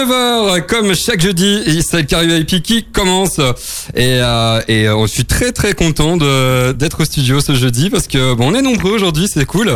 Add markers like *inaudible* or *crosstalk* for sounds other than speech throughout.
19h, comme chaque jeudi, c'est le Carré IP qui commence. Et, euh, et euh, je suis très très content d'être au studio ce jeudi parce que bon, on est nombreux aujourd'hui, c'est cool.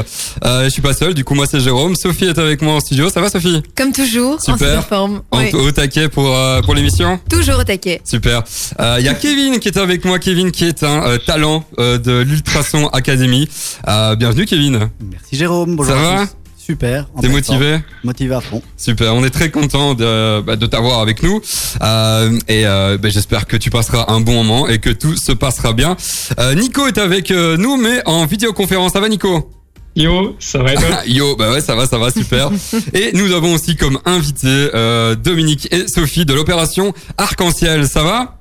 Euh, je suis pas seul, du coup moi c'est Jérôme. Sophie est avec moi en studio, ça va Sophie? Comme toujours, Super. en super forme. En- Oui. Au taquet pour euh, pour l'émission? Toujours au taquet. Super. Euh, Il y a Kevin qui est avec moi. Kevin qui est un euh, talent euh, de l'Ultrason Academy. Euh, bienvenue Kevin. Merci Jérôme, bonjour Ça à va? tous. Super. T'es motivé. Motivé à fond. Super, on est très content de, bah, de t'avoir avec nous Euh, et euh, bah, j'espère que tu passeras un bon moment et que tout se passera bien. Euh, Nico est avec euh, nous mais en vidéoconférence. Ça va Nico? Yo, ça va *laughs* Yo, bah ouais, ça va, ça va, super. *laughs* et nous avons aussi comme invités euh, Dominique et Sophie de l'opération Arc-en-Ciel. Ça va?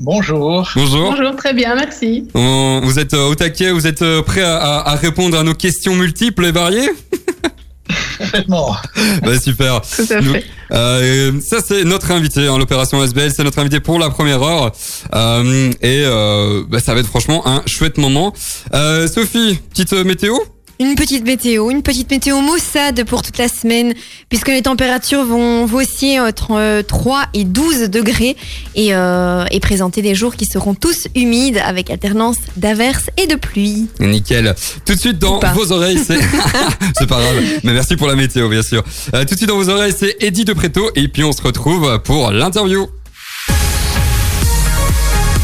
Bonjour. Bonjour. Bonjour, très bien, merci. On- vous êtes euh, au taquet, vous êtes euh, prêts à, à- à répondre à nos questions multiples et variées? *laughs* Complètement. *laughs* Bah super. Tout à Nous- fait. Euh, ça c'est notre invité, hein, l'opération SBL, c'est notre invité pour la première heure Euh, et euh, bah, ça va être franchement un chouette moment. Euh, Sophie, petite météo? Une petite météo, une petite météo maussade pour toute la semaine, puisque les températures vont, osciller entre euh, 3 et 12 degrés et, euh, et présenter des jours qui seront tous humides avec alternance d'averses et de pluie. Nickel. Tout de suite dans vos oreilles, c'est *laughs* *laughs* c'est pas grave, mais merci pour la météo bien sûr. Euh, tout de suite dans vos oreilles, c'est Eddie de Préto et puis on se retrouve pour l'interview.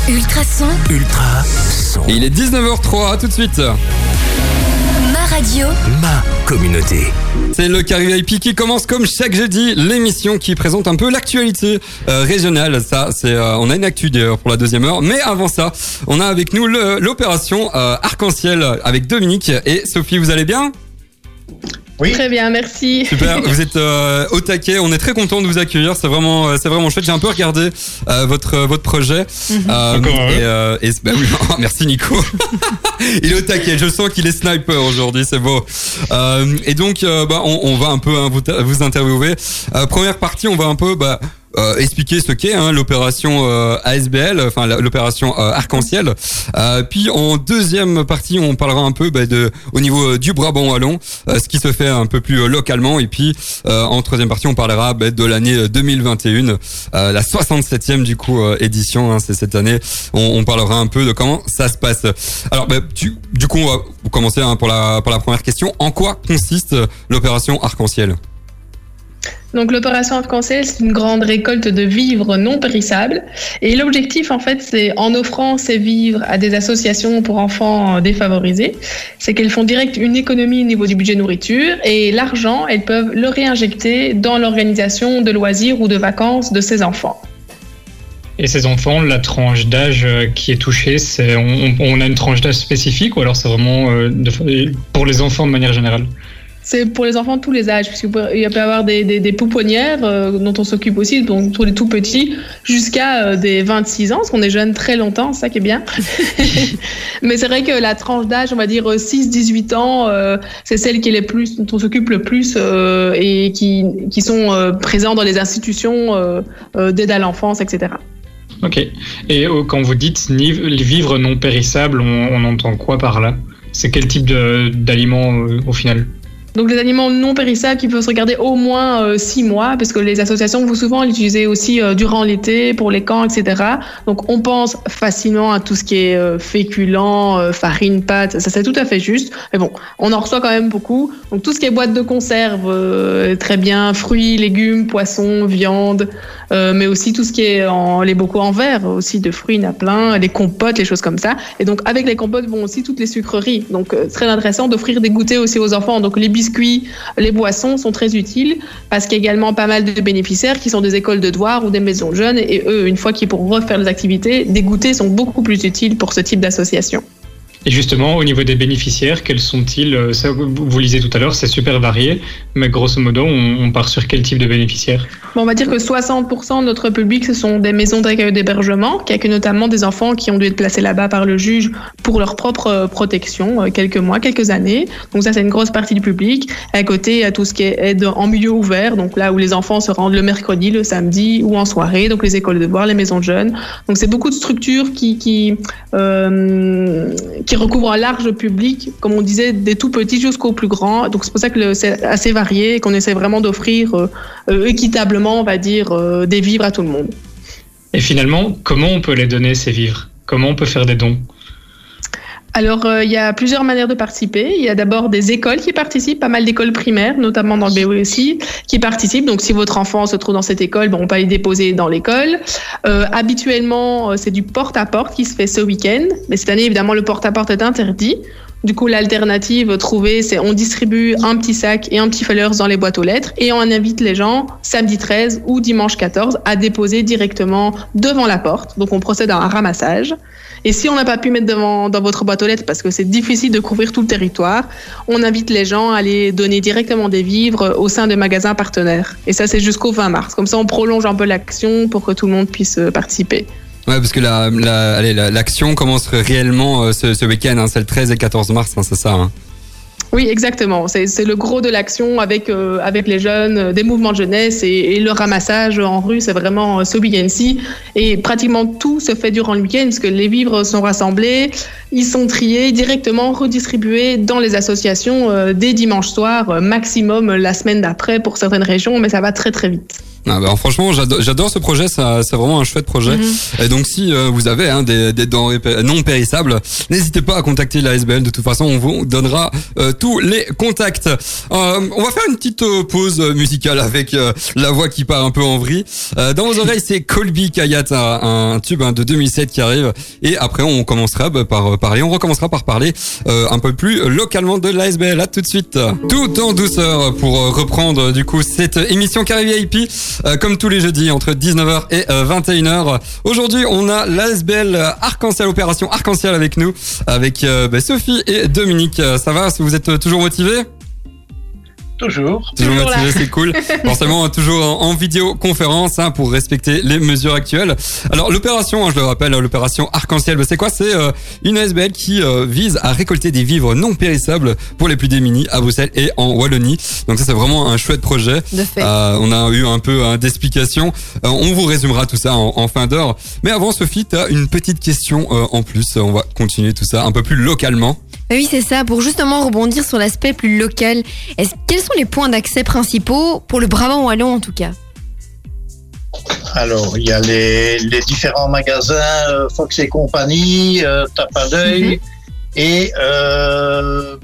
Ultrason, Ultra son. Il est 19h03, tout de suite. Ma radio, Ma communauté. C'est le Carré VIP qui commence comme chaque jeudi l'émission qui présente un peu l'actualité euh, régionale. Ça, c'est euh, on a une actu d'ailleurs pour la deuxième heure. Mais avant ça, on a avec nous l'opération euh, Arc-en-Ciel avec Dominique et Sophie. Vous allez bien? Oui. Très bien, merci. Super. vous êtes euh, au taquet. On est très content de vous accueillir. C'est vraiment, euh, c'est vraiment chouette. J'ai un peu regardé euh, votre votre projet. Euh, Encore un, et, euh, et bah oui, *laughs* merci Nico. *laughs* il est au taquet. Je sens qu'il est sniper aujourd'hui. C'est beau. Euh, et donc, euh, bah, on, on va un peu hein, vous, vous interviewer. Euh, première partie, on va un peu bah, euh, expliquer ce qu'est hein, l'opération euh, ASBL, enfin l'opération euh, Arc-en-Ciel. Euh, puis en deuxième partie, on parlera un peu bah, de au niveau euh, du Brabant wallon, euh, ce qui se fait un peu plus localement. Et puis en troisième partie, on parlera bah, de l'année 2021, euh, la 67e du coup édition. Hein, c'est cette année. On, on parlera un peu de comment ça se passe. Alors, bah, tu- du coup, on va commencer hein, pour la pour la première question. En quoi consiste l'opération Arc-en-Ciel? Donc l'opération Arc-en-Ciel, c'est une grande récolte de vivres non périssables. Et l'objectif, en fait, c'est en offrant ces vivres à des associations pour enfants défavorisés, c'est qu'elles font direct une économie au niveau du budget nourriture et l'argent, elles peuvent le réinjecter dans l'organisation de loisirs ou de vacances de ces enfants. Et ces enfants, la tranche d'âge euh, qui est touchée, on, a une tranche d'âge spécifique ou alors c'est vraiment euh, pour les enfants de manière générale? C'est pour les enfants de tous les âges, puisqu'il peut y avoir des, des, des pouponnières euh, dont on s'occupe aussi, donc pour les tout petits, jusqu'à euh, des 26 ans, parce qu'on est jeune très longtemps, ça qui est bien. *laughs* Mais c'est vrai que la tranche d'âge, on va dire euh, 6-18 ans, euh, c'est celle qui est les plus, dont on s'occupe le plus et qui, qui sont présents dans les institutions d'aide à l'enfance, etc. Ok. Et quand vous dites vivres non périssables, on, on entend quoi par là? C'est quel type d'aliments au final? Donc les aliments non périssables qui peuvent se regarder au moins euh, six mois, parce que les associations vont souvent l'utiliser aussi euh, durant l'été pour les camps, etc. Donc on pense facilement à tout ce qui est euh, féculent, euh, farine, pâtes, ça c'est tout à fait juste. Mais bon, on en reçoit quand même beaucoup. Donc tout ce qui est boîte de conserve, euh, très bien, fruits, légumes, poissons, viande, euh, mais aussi tout ce qui est les bocaux en verre, aussi de fruits, il y en a plein, les compotes, les choses comme ça. Et donc avec les compotes vont aussi toutes les sucreries. Donc euh, très intéressant d'offrir des goûters aussi aux enfants. Donc les biscuits, les boissons sont très utiles parce qu'il y a également pas mal de bénéficiaires qui sont des écoles de devoirs ou des maisons jeunes et eux, une fois qu'ils pourront refaire les activités, des goûters sont beaucoup plus utiles pour ce type d'association. Et justement, au niveau des bénéficiaires, quels sont-ils Euh, ça, vous, lisiez tout à l'heure, c'est super varié, mais grosso modo, on, on part sur quel type de bénéficiaires Bon, on va dire que 60% de notre public, ce sont des maisons d'hébergement, qui accueillent notamment des enfants qui ont dû être placés là-bas par le juge pour leur propre euh, protection, euh, quelques mois, quelques années. Donc ça, c'est une grosse partie du public. À côté, a tout ce qui est aide en milieu ouvert, donc là où les enfants se rendent le mercredi, le samedi ou en soirée, donc les écoles de devoirs, les maisons de jeunes. Donc c'est beaucoup de structures qui, qui recouvre un large public, comme on disait, des tout petits jusqu'aux plus grands. Donc c'est pour ça que c'est assez varié et qu'on essaie vraiment d'offrir euh, euh, équitablement, on va dire, euh, des vivres à tout le monde. Et finalement, comment on peut les donner ces vivres? Comment on peut faire des dons? Alors, euh, il y a plusieurs manières de participer. Il y a d'abord des écoles qui participent, pas mal d'écoles primaires, notamment dans le BOE aussi, qui participent. Donc, si votre enfant se trouve dans cette école, bon, on peut aller déposer dans l'école. Euh, habituellement, euh, c'est du porte-à-porte qui se fait ce week-end. Mais cette année, évidemment, le porte-à-porte est interdit. Du coup, l'alternative trouvée, c'est on distribue un petit sac et un petit fleurs dans les boîtes aux lettres et on invite les gens samedi 13 ou dimanche 14 à déposer directement devant la porte. Donc, on procède à un ramassage. Et si on n'a pas pu mettre devant, dans votre boîte aux lettres parce que c'est difficile de couvrir tout le territoire, on invite les gens à aller donner directement des vivres au sein des magasins partenaires. Et ça, c'est jusqu'au 20 mars. Comme ça, on prolonge un peu l'action pour que tout le monde puisse euh, participer. Ouais, parce que l'action commence réellement euh, ce, week-end, c'est le 13 et 14 mars, hein, c'est ça. hein. Oui, exactement. C'est le gros de l'action avec, euh, avec les jeunes, euh, des mouvements de jeunesse et, et le ramassage en rue, c'est vraiment euh, ce week-end-ci. Et pratiquement tout se fait durant le week-end parce que les vivres sont rassemblés, ils sont triés, directement redistribués dans les associations euh, dès dimanche soir, euh, maximum la semaine d'après pour certaines régions, mais ça va très très vite. Ah bah, franchement, j'adore, ce projet, c'est vraiment un chouette projet. Et donc, si euh, vous avez hein, des, des denrées non périssables, n'hésitez pas à contacter l'ASBL. De toute façon, on vous donnera euh, tous les contacts. Euh, on va faire une petite euh, pause musicale avec euh, la voix qui part un peu en vrille. Euh, dans vos oreilles, c'est Colby Kayat, un, un tube hein, de 2007 qui arrive. Et après, on commencera bah, par parler, on recommencera par parler euh, un peu plus localement de l'ASBL. À tout de suite. Tout en douceur pour reprendre du coup cette émission Carré VIP. Euh, comme tous les jeudis entre 19h et euh, 21h. Aujourd'hui, on a l'ASBL Arc-en-Ciel, opération Arc-en-Ciel avec nous, avec euh, bah, Sophie et Dominique. Euh, Ça va? Vous êtes euh, toujours motivés? Toujours. Toujours Toujours motivé, c'est cool. *laughs* Forcément, toujours en, en vidéoconférence hein, pour respecter les mesures actuelles. Alors, l'opération, hein, je le rappelle, l'opération Arc-en-Ciel, bah, c'est quoi? C'est euh, une ASBL qui euh, vise à récolter des vivres non périssables pour les plus démunis à Bruxelles et en Wallonie. Donc ça, c'est vraiment un chouette projet. De fait. Euh, on a eu un peu hein, d'explications. Euh, on vous résumera tout ça en, en fin d'heure. Mais avant, Sophie, tu as une petite question euh, en plus. On va continuer tout ça un peu plus localement. Oui, c'est ça. Pour justement rebondir sur l'aspect plus local, est-ce, quels sont les points d'accès principaux pour le Brabant wallon en tout cas Alors, il y a les, les différents magasins euh, Fox et compagnie, euh, Tape à l'œil. Et euh,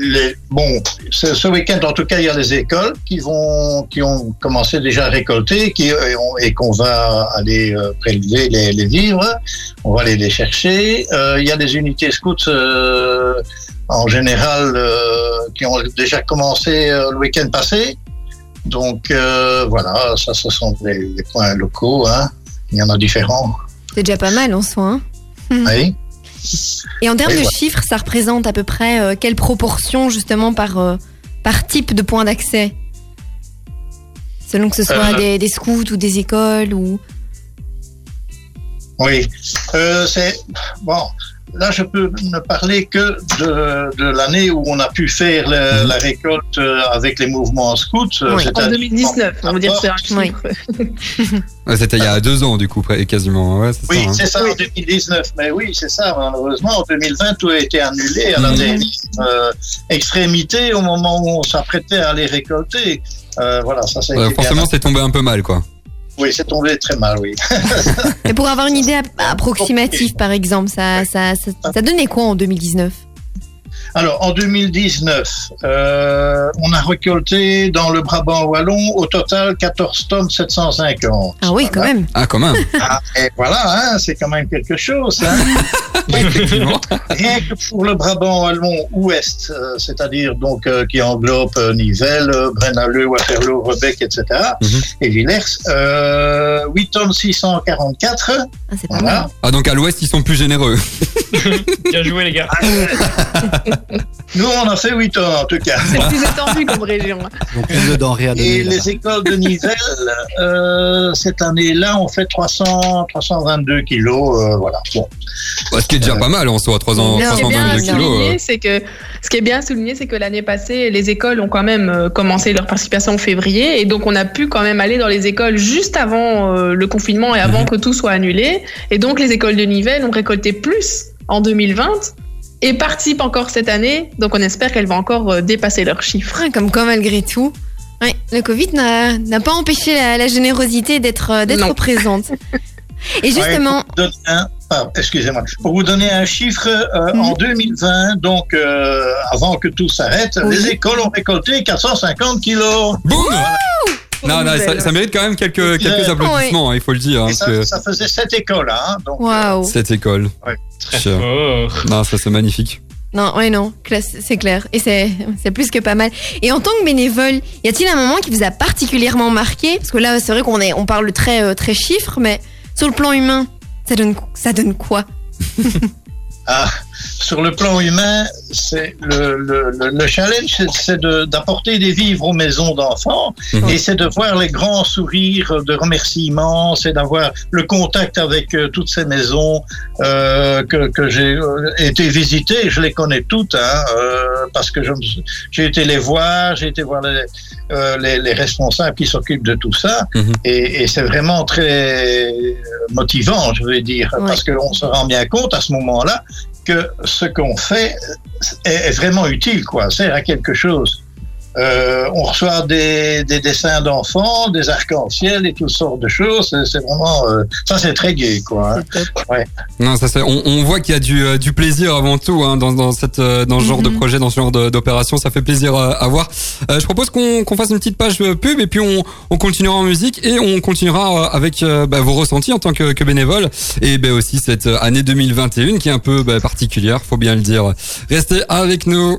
les, bon, ce, ce week-end, en tout cas, il y a les écoles qui vont, qui ont commencé déjà à récolter qui, euh, et on- et qu'on va aller prélever les, les vivres. On va aller les chercher. Il y a des unités scouts en général euh, qui ont déjà commencé euh, le week-end passé. Donc euh, voilà, ça, ce sont des, des points locaux. Hein. Il y en a différents. C'est déjà pas mal en soi. hein. Oui. *laughs* Et en termes Oui, de chiffres, ça représente à peu près euh, quelle proportion justement par, euh, par type de point d'accès? Selon que ce soit Euh. des, des scouts ou des écoles ou... Oui, c'est bon. Là, je peux ne parler que de, de l'année où on a pu faire la, la récolte euh, avec les mouvements scouts. euh, Oui, En c'est-à-dire 2019, on va dire c'est un Oui. *laughs* Ouais, C'était il y a deux ans, du coup, près- quasiment. Ouais, c'est Oui, ça. hein. c'est ça, en 2019. Mais oui, c'est ça. Malheureusement, en 2020, tout a été annulé à la Mhm. dernière euh, extrémité au moment où on s'apprêtait à les récolter. Euh, voilà, ça c'est. Ouais, forcément, c'est tombé un peu mal, quoi. Oui, c'est tombé très mal, oui. *laughs* Mais pour avoir une idée ap- approximative par exemple, ça, ça, ça, ça donnait quoi en 2019 Alors, en 2019, euh, on a récolté dans le Brabant wallon au total 14 tonnes 750. Ah oui, quand même. Ah, quand même. Ah, et voilà, hein, c'est quand même quelque chose. Hein. *laughs* Rien que pour le Brabant wallon ouest, euh, c'est-à-dire donc euh, qui englobe euh, Nivelles, euh, Brennaleux, Waterloo, Rebec, etc. Mhm. et Villers, euh, 8 tonnes 644. Ah, c'est pas mal. Voilà. Ah, donc à l'ouest, ils sont plus généreux. *laughs* Bien joué, les gars. *laughs* Nous, on a fait 8 tonnes en tout cas. C'est plus étendu comme région. Donc plus de denrées à donner. Et les écoles de Nivelles, euh, cette année-là, on fait 300, 322 kilos. euh, voilà. Bon. Ouais, ce qui est déjà pas mal en soi, 300, Non, Ce qui est bien 322 à kilos. euh. c'est que ce qui est bien à souligner, c'est que l'année passée, les écoles ont quand même commencé leur participation en février, et donc on a pu quand même aller dans les écoles juste avant euh, le confinement et avant Mhm. que tout soit annulé. Et donc les écoles de Nivelles ont récolté plus en 2020 et participent encore cette année. Donc on espère qu'elles vont encore euh, dépasser leurs chiffres. Ouais, Comme quoi, malgré tout, ouais, le Covid n'a pas empêché la, la générosité d'être euh, *laughs* présente. Et justement, Ouais, pour vous donner un- pardon, excusez-moi. Pour vous donner un chiffre, euh, Mhm. en 2020, donc euh, avant que tout s'arrête, Oui. les écoles ont récolté 450 kilos. Boum Non, non, ça, mérite quand même quelques, quelques Ouais. applaudissements, hein, il faut le dire. hein, ça, parce que ça faisait sept écoles, hein. Donc, waouh. cette école. Très Cher. fort. Non, ça c'est magnifique. Non, ouais, non, c'est clair. Et c'est c'est plus que pas mal. Et en tant que bénévole, y a-t-il un moment qui vous a particulièrement marqué? Parce que là, c'est vrai qu'on est, on parle très, euh, très chiffres, mais sur le plan humain, ça donne, ça donne quoi? Ah, sur le plan humain, c'est le, le, le, le challenge, c'est- de- d'apporter des vivres aux maisons d'enfants Mhm. et c'est de voir les grands sourires de remerciement, c'est d'avoir le contact avec euh, toutes ces maisons euh, que, que j'ai euh, été visiter. Je les connais toutes hein, euh, parce que j'ai été les voir, j'ai été voir les, euh, les, les responsables qui s'occupent de tout ça Mhm. et, et c'est vraiment très motivant, je veux dire, Ouais. parce qu'on se rend bien compte à ce moment-là que ce qu'on fait est, vraiment utile, quoi, sert à quelque chose. Euh, on reçoit des, des dessins d'enfants, des arcs-en-ciel et toutes sortes de choses. C'est- vraiment, euh, ça c'est très gai, quoi. hein. Top. Non, ça c'est. On, on voit qu'il y a du, euh, du plaisir avant tout hein, dans, dans cette euh, dans ce genre de Mhm. projet, dans ce genre d'opération. Ça fait plaisir euh, à voir. Euh, je propose qu'on fasse une petite page pub et puis on, on continuera en musique et on continuera avec euh, bah, vos ressentis en tant que, que bénévole et ben aussi cette année 2021 qui est un peu bah, particulière, faut bien le dire. Restez avec nous.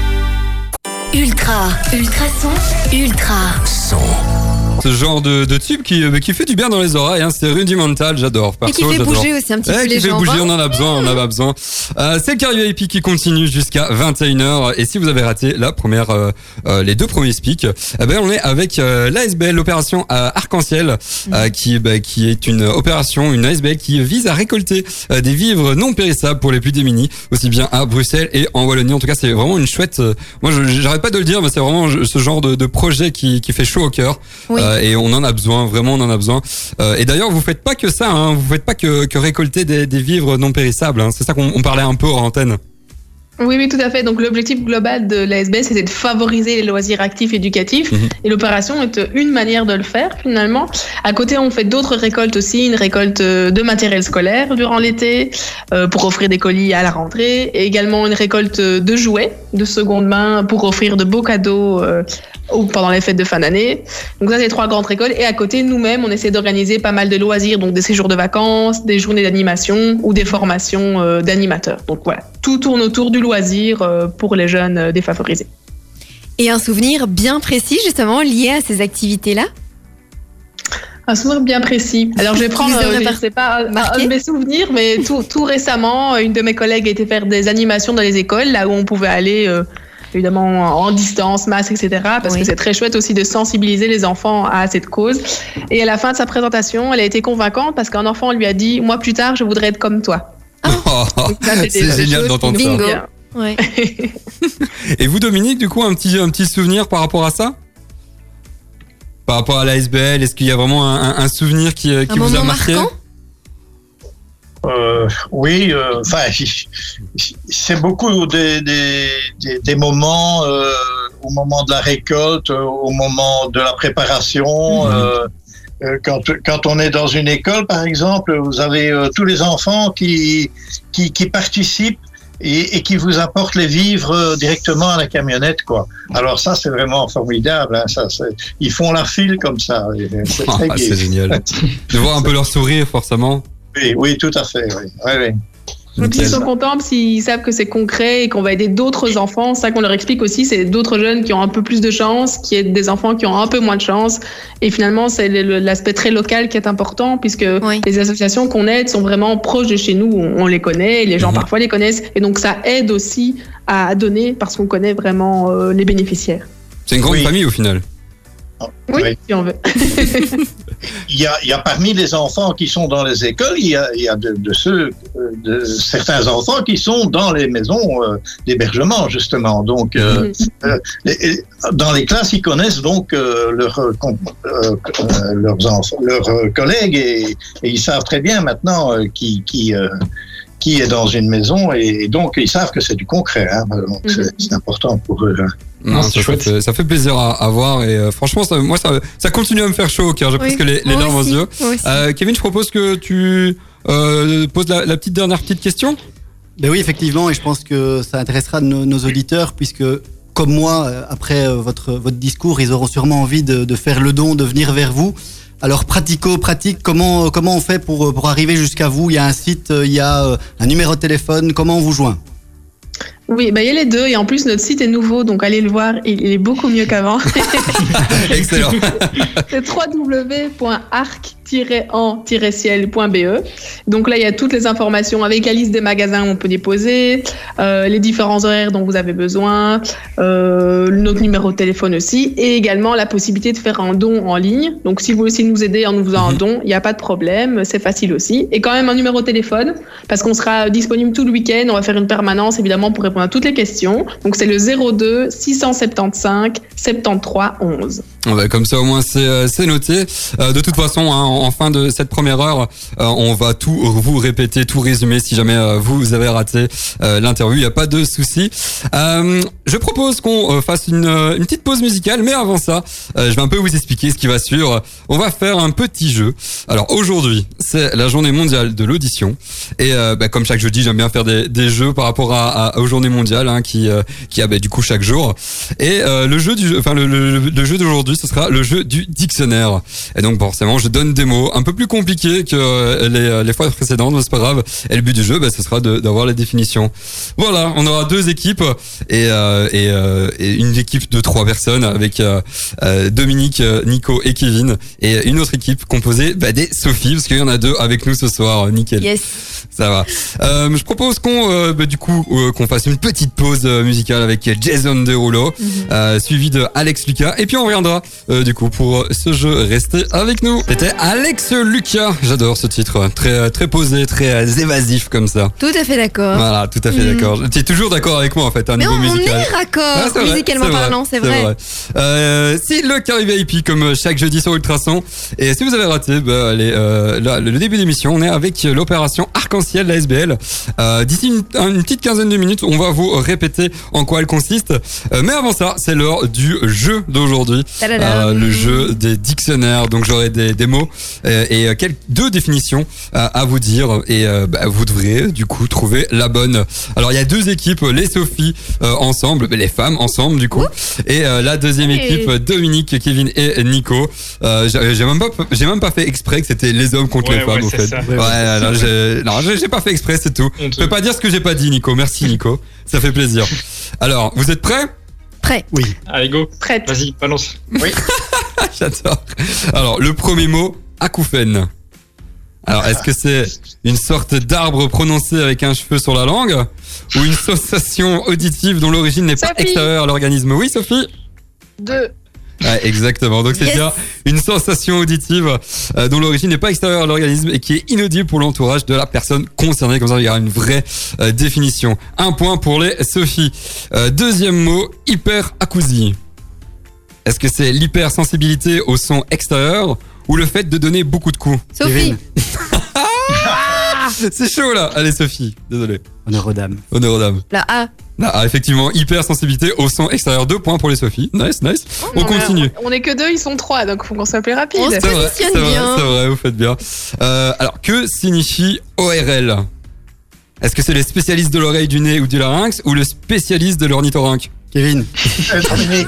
Ultra, ultrason, ultra. Son. Ce genre de, de tube qui, euh, qui fait du bien dans les oreilles, hein, c'est rudimental, j'adore. Et qui fait bouger aussi un petit Eh, peu qui les fait jambes. bouger, hein. on en a besoin, on en a besoin. Euh, c'est le Carrier IP qui continue jusqu'à 21h. Et si vous avez raté la première, euh, euh, les deux premiers speaks, eh ben on est avec euh, l'ASBL, l'opération Arc-en-Ciel, euh, qui, bah, qui est une opération, une ASBL qui vise à récolter des vivres non périssables pour les plus démunis, aussi bien à Bruxelles et en Wallonie. En tout cas, c'est vraiment une chouette. euh, moi, j'arrête pas de le dire, mais c'est vraiment ce genre de, de projet qui, qui fait chaud au cœur. Oui. Euh, et on en a besoin, vraiment, on en a besoin. Euh, et d'ailleurs, vous faites pas que ça, hein, vous faites pas que, que récolter des, des vivres non périssables. hein. C'est ça qu'on on parlait un peu hors antenne. Oui, oui, tout à fait. Donc, l'objectif global de l'ASB, c'était de favoriser les loisirs actifs éducatifs. Mhm. Et l'opération est une manière de le faire, finalement. À côté, on fait d'autres récoltes aussi. Une récolte euh, de matériel scolaire durant l'été, pour offrir des colis à la rentrée. Et également une récolte de jouets de seconde main pour offrir de beaux cadeaux euh, pendant les fêtes de fin d'année. Donc, ça, c'est les trois grandes récoltes. Et à côté, nous-mêmes, on essaie d'organiser pas mal de loisirs, donc des séjours de vacances, des journées d'animation ou des formations euh, d'animateurs. Donc, voilà. Tout tourne autour du loisir euh, pour les jeunes euh, défavorisés. Et un souvenir bien précis, justement, lié à ces activités-là? Un souvenir bien précis. Alors, je vais prendre, euh, je sais pas, un- marqué un de mes souvenirs, mais tout, tout récemment, une de mes collègues a été faire des animations dans les écoles, là où on pouvait aller, euh, évidemment, en distance, masque, etc. Parce Oui. que c'est très chouette aussi de sensibiliser les enfants à cette cause. Et à la fin de sa présentation, elle a été convaincante parce qu'un enfant lui a dit, moi, plus tard, je voudrais être comme toi. *laughs* Ça, c'était c'est génial d'entendre ça. Ouais. *laughs* Et vous, Dominique, du coup, un petit, un petit souvenir par rapport à ça? Par rapport à l'ASBL, est-ce qu'il y a vraiment un, un- un souvenir qui, euh, qui Un vous a marqué? Euh, oui, euh, *laughs* enfin, c'est beaucoup des, des, des, des moments euh, au moment de la récolte, au moment de la préparation. Mhm. quand, quand on est dans une école, par exemple, vous avez euh, tous les enfants qui, qui, qui participent et, et qui vous apportent les vivres euh, directement à la camionnette, quoi. Alors ça, c'est vraiment formidable. Hein, ça, ils font la file comme ça. C'est Ah, c'est génial. *laughs* De voir un peu leur sourire, forcément. Oui, oui, tout à fait. Oui, oui, oui. Donc ils sont contents s'ils savent que c'est concret et qu'on va aider d'autres enfants. Ça qu'on leur explique aussi, c'est d'autres jeunes qui ont un peu plus de chance, qui aident des enfants qui ont un peu moins de chance. Et finalement, c'est l'aspect très local qui est important puisque Oui. les associations qu'on aide sont vraiment proches de chez nous. On, les connaît, les gens Mhm. parfois les connaissent. Et donc ça aide aussi à donner parce qu'on connaît vraiment euh, les bénéficiaires. C'est une grande Oui. famille au final. Oui, Oui. si on veut. *laughs* Il y, a, il y a parmi les enfants qui sont dans les écoles, il y a, il y a de, de ceux, euh, de certains enfants qui sont dans les maisons euh, d'hébergement justement. Donc, euh, Mhm. euh, et- et dans les classes, ils connaissent donc euh, leurs enfants, leurs collègues et, et ils savent très bien maintenant qui qui euh, qui est dans une maison et, donc ils savent que c'est du concret. Hein, donc c'est- Mhm. c'est important pour eux. hein. Non, c'est ça, chouette. fait, ça fait plaisir à, à voir et euh, franchement, ça, moi, ça, ça continue à me faire chaud au cœur. J'ai Oui. presque les, les larmes aux yeux. Euh, Kevin, je propose que tu euh, poses la, la petite dernière petite question. Ben oui, effectivement, et je pense que ça intéressera nos, nos auditeurs, puisque comme moi, euh, après votre, votre discours, ils auront sûrement envie de, de faire le don, de venir vers vous. Alors, pratico-pratique, comment, comment on fait pour, pour arriver jusqu'à vous? Il y a un site, il y a un numéro de téléphone, comment on vous joint? Oui, bah, il y a les deux. Et en plus, notre site est nouveau, donc allez le voir. Il il est beaucoup mieux qu'avant. *laughs* Excellent. *laughs* C'est www.arc-en-ciel.be. Donc là, il y a toutes les informations avec la liste des magasins où on peut déposer, euh, les différents horaires dont vous avez besoin, euh, notre numéro de téléphone aussi, et également la possibilité de faire un don en ligne. Donc si vous voulez aussi nous aider en nous faisant un Mhm. don, il n'y a pas de problème, c'est facile aussi. Et quand même un numéro de téléphone, parce qu'on sera disponible tout le week-end, on va faire une permanence évidemment pour répondre toutes les questions. Donc c'est le 02 675 73 11. Bah, comme ça au moins c'est euh, noté. Euh, de toute façon, hein, en, fin de cette première heure, euh, on va tout vous répéter, tout résumer si jamais vous avez raté l'interview. Il n'y a pas de souci. Je propose qu'on fasse une, une petite pause musicale, mais avant ça, je vais un peu vous expliquer ce qui va suivre. On va faire un petit jeu. Alors aujourd'hui, c'est la journée mondiale de l'audition et bah, comme chaque jeudi, j'aime bien faire des, des jeux par rapport à, à- aux journées mondiales hein, qui qui a bah, du coup chaque jour. Et le jeu du, enfin le, le, le jeu d'aujourd'hui, ce sera le jeu du dictionnaire. Et donc forcément, je donne des mots un peu plus compliqués que euh, les, les fois précédentes, mais c'est pas grave. Et le but du jeu, bah, ce sera d'avoir les définitions. Voilà, on aura deux équipes et, euh, et, euh, et une équipe de trois personnes avec euh, euh, Dominique, euh, Nico et Kevin, et une autre équipe composée bah, des Sophie, parce qu'il y en a deux avec nous ce soir. Nickel. Yes. Ça va. Euh, je propose qu'on, euh, bah, du coup, euh, qu'on fasse une petite pause euh, musicale avec Jason Derulo, euh, suivi de Alex Lucas, et puis on reviendra euh, du coup pour ce jeu. Restez avec nous. C'était Alex Lucas. J'adore ce titre, très très posé, très euh, évasif comme ça. Tout à fait d'accord. Voilà, tout à fait Mhm. d'accord. Tu es toujours d'accord avec moi en fait, à Mais niveau on, on musical. est raccord, Ah, c'est vrai, musicalement vrai, parlant, c'est vrai. Euh, c'est le Carré VIP comme chaque jeudi sur Ultrason. Et si vous avez raté bah, allez, euh, là, le début d'émission, on est avec l'opération Arc-en-Ciel, la SBL. Euh, D'ici une, une petite quinzaine de minutes, on va vous répéter en quoi elle consiste. Euh, mais avant ça, c'est l'heure du jeu d'aujourd'hui. Euh, le jeu des dictionnaires. Donc j'aurai des, des mots euh, et euh, quelques, deux définitions euh, à vous dire et euh, bah, vous devrez du coup trouver la bonne. Alors il y a deux équipes, les Sophie euh, ensemble, les femmes ensemble du coup, et euh, la deuxième Hey. équipe Dominique, Kevin et Nico. Euh, j'ai j'ai même pas j'ai même pas fait exprès que c'était les hommes contre Ouais, les femmes ouais, au c'est fait. ça. Ouais, non, j'ai- non, j'ai j'ai pas fait exprès, c'est tout. Je peux pas dire ce que j'ai pas dit, Nico. Merci, Nico. Ça fait plaisir. Alors, vous êtes prêts? Prêt. Oui. Allez, go. Prête. Vas-y, balance. *laughs* J'adore. Alors, le premier mot, acouphène. Alors, est-ce que c'est une sorte d'arbre prononcé avec un cheveu sur la langue ou une sensation auditive dont l'origine n'est pas Sophie. extérieure à l'organisme? Oui, Sophie Deux. Ouais, exactement. Donc c'est Yes. bien une sensation auditive euh, dont l'origine n'est pas extérieure à l'organisme et qui est inaudible pour l'entourage de la personne concernée. Comme ça, il y aura une vraie euh, définition. Un point pour les Sophie. Euh, deuxième mot, hyperacousie. Est-ce que c'est l'hypersensibilité au son extérieur ou le fait de donner beaucoup de coups? Sophie. Kevin, *laughs* C'est chaud là. Allez Sophie, désolé. honneur aux dames. Honneur aux dames. La A. Ah, effectivement, hypersensibilité au son extérieur. Deux points pour les Sophie. Nice, nice. On Non, mais continue. On on est que deux, ils sont trois, donc faut qu'on soit plus rapide. On se C'est vrai, positionne c'est vrai, bien. c'est vrai, vous faites bien. Euh, alors, que signifie ORL Est-ce que c'est les spécialistes de l'oreille, du nez ou du larynx ou le spécialiste de l'ornithorynque? Kevin. Euh, Dominique.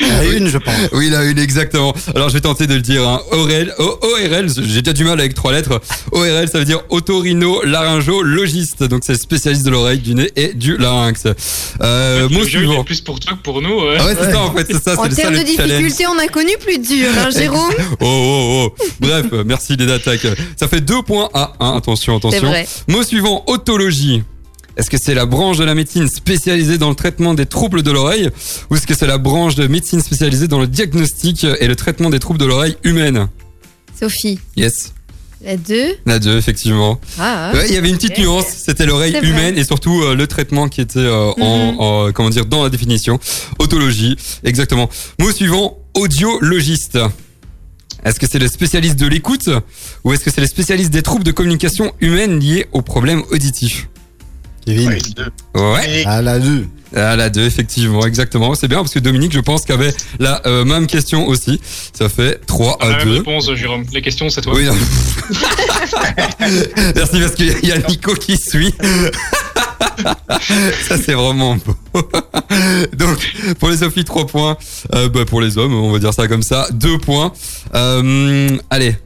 À une, je pense. Oui, la une, exactement. Alors, je vais tenter de le dire. Hein. ORL, O- ORL, j'ai déjà du mal avec trois lettres. ORL, ça veut dire otorino laryngo logiste. Donc, c'est spécialiste de l'oreille, du nez et du larynx. Euh, mot le jeu il suivant. plus pour toi que pour nous. ouais. Ah ouais, c'est ça, en fait, c'est ça, En c'est le ça termes de challenge. difficulté, on a connu plus dur, hein, Jérôme *laughs* Oh, oh, oh. Bref, merci les attaques. Ça fait deux points à un. Attention, C'est attention. vrai. Mot suivant, otologie. Est-ce que c'est la branche de la médecine spécialisée dans le traitement des troubles de l'oreille ou est-ce que c'est la branche de médecine spécialisée dans le diagnostic et le traitement des troubles de l'oreille humaine Sophie, Yes, la 2. la deux effectivement. Ah, Ouais, il y avait une petite nuance, c'était l'oreille humaine et surtout euh, le traitement qui était euh, en, Mhm. en- comment dire dans la définition. Otologie, exactement. Mot suivant, audiologiste. Est-ce que c'est le spécialiste de l'écoute ou est-ce que c'est le spécialiste des troubles de communication humaine liés aux problèmes auditifs Kevin. Oui, deux. Ouais. À la deux. à la 2 effectivement, exactement. C'est bien parce que Dominique, je pense qu'avait la euh, même question aussi. Ça fait 3 On a à la même 2. réponse, Jérôme. Les questions, c'est toi. Oui. *laughs* Merci parce qu'il y a Nico qui suit. *laughs* Ça c'est vraiment beau. *laughs* Donc pour les Sophie 3 points, Euh, bah, pour les hommes on va dire ça comme ça, 2 points. Euh, allez,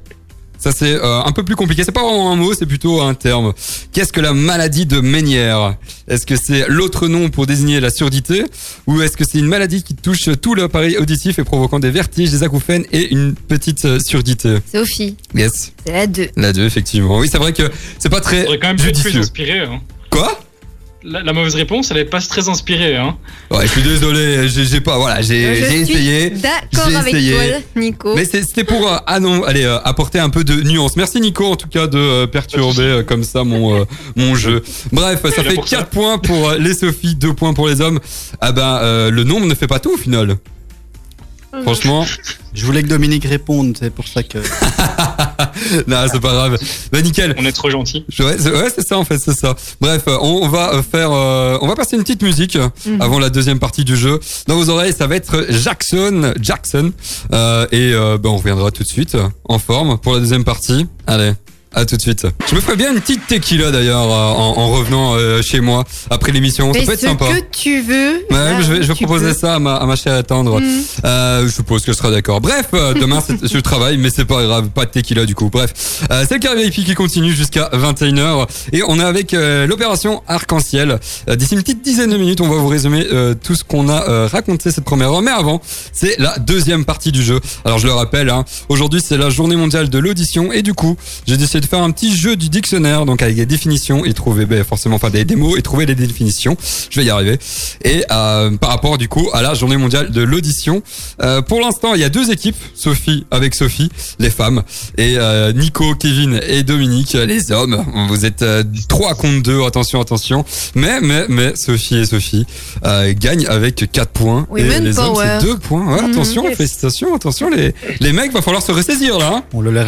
ça c'est euh, un peu plus compliqué, c'est pas vraiment un mot, c'est plutôt un terme. Qu'est-ce que la maladie de Ménière? Est-ce que c'est l'autre nom pour désigner la surdité? Ou est-ce que c'est une maladie qui touche tout l'appareil auditif et provoquant des vertiges, des acouphènes et une petite euh, surdité? Sophie, Yes, c'est la 2. la 2 effectivement. Oui, c'est vrai que c'est pas très Faudrait quand même être plus judicieux. inspiré. Hein. Quoi? La, la mauvaise réponse, elle est pas très inspirée. Hein. Ouais, je suis désolé, j'ai pas, voilà, j'ai Je j'ai suis essayé. D'accord avec essayé. toi, Nico. Mais c'était pour euh, ah non, allez, euh, apporter un peu de nuance. Merci Nico en tout cas de euh, perturber euh, comme ça mon euh, mon jeu. Bref, ça fait pour ça. 4 points pour euh, les Sophies, 2 points pour les hommes. Ah ben euh, le nombre ne fait pas tout au final. Franchement, Je voulais que Dominique réponde, c'est pour ça que. *laughs* non, c'est pas grave. Bah nickel. On est trop gentil. Ouais, c'est ouais, ça en fait, c'est ça. Bref, euh, on va euh, faire, euh, on va passer une petite musique Mhm. avant la deuxième partie du jeu. Dans vos oreilles, ça va être Jackson, Jackson, Euh, et euh, ben on reviendra tout de suite en forme pour la deuxième partie. Allez. À tout de suite. Je me ferais bien une petite tequila d'ailleurs euh, en, en revenant euh, chez moi après l'émission. Ça peut être ce sympa. que tu veux. Ouais, je vais, je vais proposer peux. ça à ma, à ma chère tendre. Mhm. Euh, je suppose que ce sera d'accord. Bref, euh, *laughs* demain c'est je travaille, mais c'est pas grave, pas de tequila du coup. Bref, euh, c'est le carré VIP qui continue jusqu'à 21h et on est avec euh, l'opération Arc-en-Ciel. D'ici une petite dizaine de minutes, on va vous résumer euh, tout ce qu'on a euh, raconté cette première heure. Mais avant, c'est la deuxième partie du jeu. Alors je le rappelle, hein, aujourd'hui c'est la journée mondiale de l'audition et du coup, j'ai décidé de faire un petit jeu du dictionnaire, donc avec des définitions et trouver ben, forcément, enfin des, des mots et trouver les définitions. Je vais y arriver. Et euh, par rapport du coup à la journée mondiale de l'audition, euh, pour l'instant il y a deux équipes, Sophie avec Sophie, les femmes, et euh, Nico, Kevin et Dominique, les hommes. Vous êtes euh, 3 contre 2, attention, attention. Mais mais mais Sophie et Sophie euh, gagnent avec 4 points et Women les hommes c'est 2 points. Ouais, Mhm. attention, félicitations, attention les les mecs, va falloir se ressaisir là. Hein On le laisse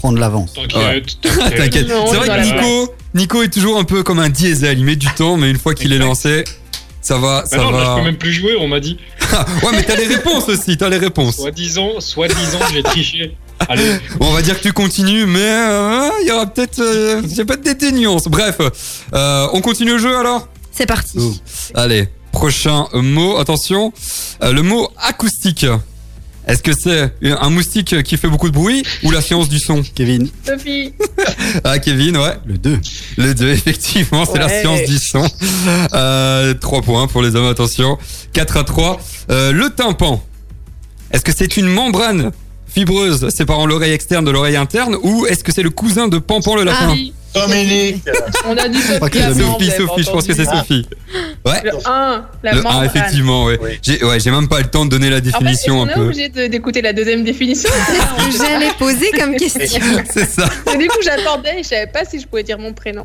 prendre l'avance. *laughs* T'inquiète, C'est vrai que Nico, Nico est toujours un peu comme un diesel. Il met du temps, mais une fois qu'il est lancé, ça va, ça Bah non, là, va. je peux même plus jouer, on m'a dit. *laughs* ouais, mais t'as les réponses aussi. T'as les réponses. Soit disant, soit disant, j'ai triché. Allez, Bon, on va dire que tu continues, mais euh, il y aura peut-être, euh, j'ai peut-être des nuances. Bref, euh, on continue le jeu alors? C'est parti. Oh. Allez, prochain mot. Attention, Euh, le mot acoustique. Est-ce que c'est un moustique qui fait beaucoup de bruit ou la science du son Kevin, Sophie, *laughs* Ah, Kevin, ouais. le 2. Le 2, effectivement, c'est la science du son. Euh, 3 points pour les hommes, attention. 4 à 3. Euh, le tympan. Est-ce que c'est une membrane fibreuse séparant l'oreille externe de l'oreille interne ou est-ce que c'est le cousin de Pampan le lapin Sophie. Dominique. On a dit Sophie. Sophie, Sophie, je pense que c'est. Sophie. Ouais. Le 1, la Le 1, membrane. effectivement, ouais. Oui. J'ai ouais, j'ai même pas le temps de donner la En fait, définition qu'on un est peu. obligé de- d'écouter la deuxième définition Ce *laughs* que J'allais poser comme *laughs* question. *laughs* C'est ça. Et Du coup, j'attendais et je savais pas si je pouvais dire mon prénom.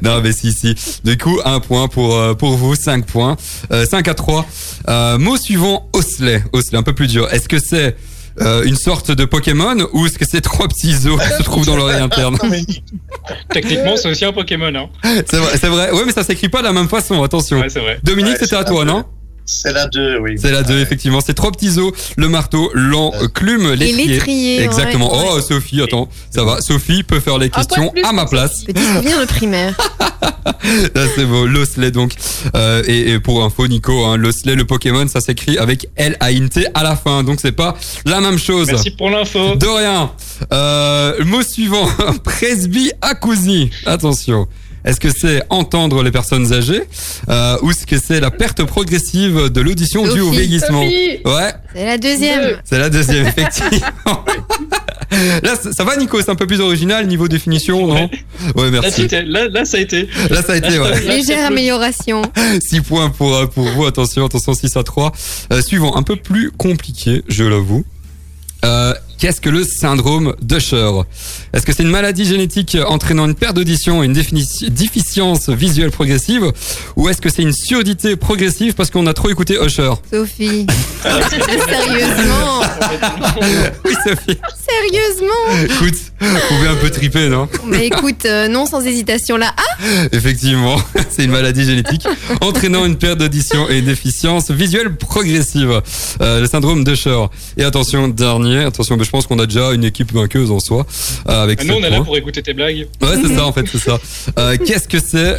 Non, mais si, si. Du coup, un point pour, euh, pour vous, 5 points. Euh, 5 à 3. Euh, mot suivant, osselet. Osselet, un peu plus dur. Est-ce que c'est euh, une sorte de Pokémon ou est-ce que c'est trois petits os qui se trouvent dans l'oreille interne *laughs* techniquement, c'est aussi un Pokémon. Hein. C'est vrai, c'est vrai. Ouais, mais ça s'écrit pas de la même façon, attention. Ouais, c'est vrai. Dominique, Ouais, c'était à toi, non C'est la 2, oui. C'est la 2, effectivement. C'est trois petits os, le marteau, l'enclume, Et l'étrier. l'étrier. Exactement. ouais. Oh, Sophie, attends, ça va. Sophie peut faire les questions à ma place. Petit souvenir de primaire. *laughs* *laughs* C'est beau. L'osselet, donc. Euh, et, et pour info, Nico, hein, l'osselet, le Pokémon, ça s'écrit avec L-A-N-T à la fin. Donc, c'est pas la même chose. Merci pour l'info. De rien. Euh, le mot suivant, *laughs* presbyacousie. Attention. Est-ce que c'est entendre les personnes âgées euh, ou est-ce que c'est la perte progressive de l'audition due au vieillissement Sophie Ouais, C'est la deuxième. Deux. c'est la deuxième, effectivement. *laughs* Là, ça va, Nico C'est un peu plus original niveau définition, non Ouais, Là, merci. là, là, ça a été. Là, ça a été, ouais. Légère amélioration. *laughs* 6 points pour, euh, pour vous. Attention, attention, 6 à 3. Euh, suivant, un peu plus compliqué, je l'avoue. Euh, Qu'est-ce que le syndrome d'Usher Est-ce que c'est une maladie génétique entraînant une perte d'audition et une déficience visuelle progressive Ou est-ce que c'est une surdité progressive parce qu'on a trop écouté Usher Sophie. *laughs* Sérieusement. Oui, Sophie. Sérieusement. Écoute, vous pouvez un peu triper, non? Mais écoute, euh, non sans hésitation là. Ah, Effectivement, *laughs* c'est une maladie génétique entraînant une perte d'audition et une déficience visuelle progressive. Euh, le syndrome d'Usher. Et attention, dernier, attention, je pense qu'on a déjà une équipe vainqueuse en soi. euh, avec Ah, Nous, sept on est là pour écouter tes blagues. Ouais, c'est ça en fait, c'est ça. Euh, Qu'est-ce que c'est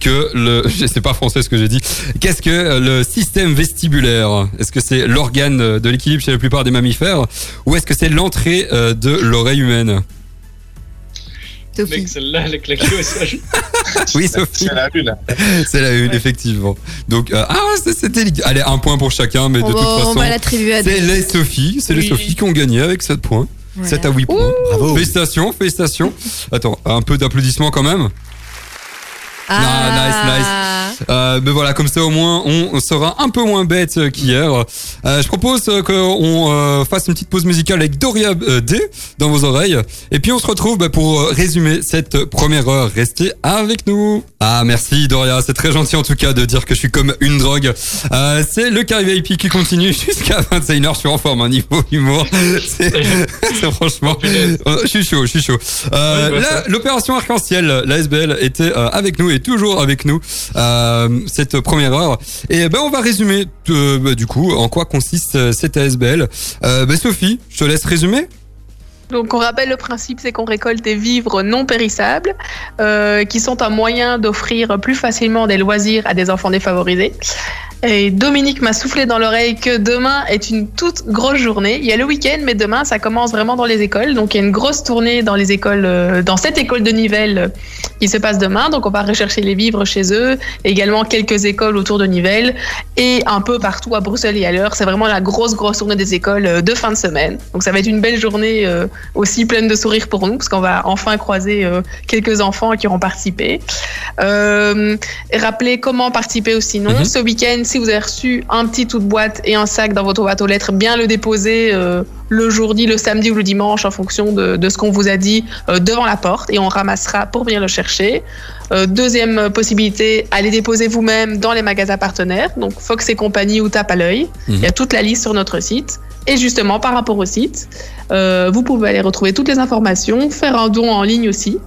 que le, *laughs* sais pas français ce que j'ai dit. Qu'est-ce que euh, le système vestibulaire? Est-ce que c'est l'organe de l'équilibre chez la plupart des mammifères ou est-ce que c'est l'entrée euh, de l'oreille humaine? Sophie. Mec, celle-là, elle est claquée au sol. *laughs* Oui, Sophie. C'est la une. C'est la une, effectivement. Donc, euh, ah, c'était. Allez, un point pour chacun, mais de on, toute va, façon. va l'attribuer à C'est les Sophie, c'est les. Sophie qui ont gagné avec 7 points. Voilà. 7 à 8 points. Bravo. Félicitations, félicitations. *laughs* Attends, un peu d'applaudissements quand même. Ah, Euh, mais voilà, comme ça au moins on sera un peu moins bête qu'hier. Euh, je propose euh, qu'on euh, fasse une petite pause musicale avec Doria euh, D dans vos oreilles. Et puis on se retrouve bah, pour euh, résumer cette première heure. Restez avec nous. Ah merci Doria, c'est très gentil en tout cas de dire que je suis comme une drogue. Euh, c'est le carré VIP qui continue *laughs* jusqu'à 21h. Je suis en forme, un niveau humour. *laughs* C'est *laughs* c'est franchement... Je suis chaud, je suis chaud. Euh. L'opération Arc-en-Ciel, la SBL, était euh, avec nous toujours avec nous euh, cette première heure. Et ben on va résumer euh, bah, du coup en quoi consiste euh, cette ASBL. Ben, Sophie, je te laisse résumer. Donc on rappelle le principe, c'est qu'on récolte des vivres non périssables, qui sont un moyen d'offrir plus facilement des loisirs à des enfants défavorisés. Et Dominique m'a soufflé dans l'oreille que demain est une toute grosse journée. Il y a le week-end, mais demain ça commence vraiment dans les écoles. Donc il y a une grosse tournée dans les écoles, euh, dans cette école de Nivelles euh, qui se passe demain. Donc on va rechercher les vivres chez eux, également quelques écoles autour de Nivelles et un peu partout à Bruxelles et ailleurs. C'est vraiment la grosse grosse tournée des écoles euh, de fin de semaine. Donc ça va être une belle journée aussi pleine de sourires pour nous, parce qu'on va enfin croiser quelques enfants qui auront participé. Rappelez comment participer aussi non. Mhm. Ce week-end, si vous avez reçu un petit tout de boîte et un sac dans votre boîte aux lettres, bien le déposer euh, le jour-dit, le samedi ou le dimanche, en fonction de, de ce qu'on vous a dit euh, devant la porte, et on ramassera pour venir le chercher. Euh, deuxième possibilité, allez déposer vous-même dans les magasins partenaires, donc Fox et compagnie ou Tape à l'œil. Mhm. Il y a toute la liste sur notre site. Et justement, par rapport au site, vous pouvez aller retrouver toutes les informations, faire un don en ligne aussi.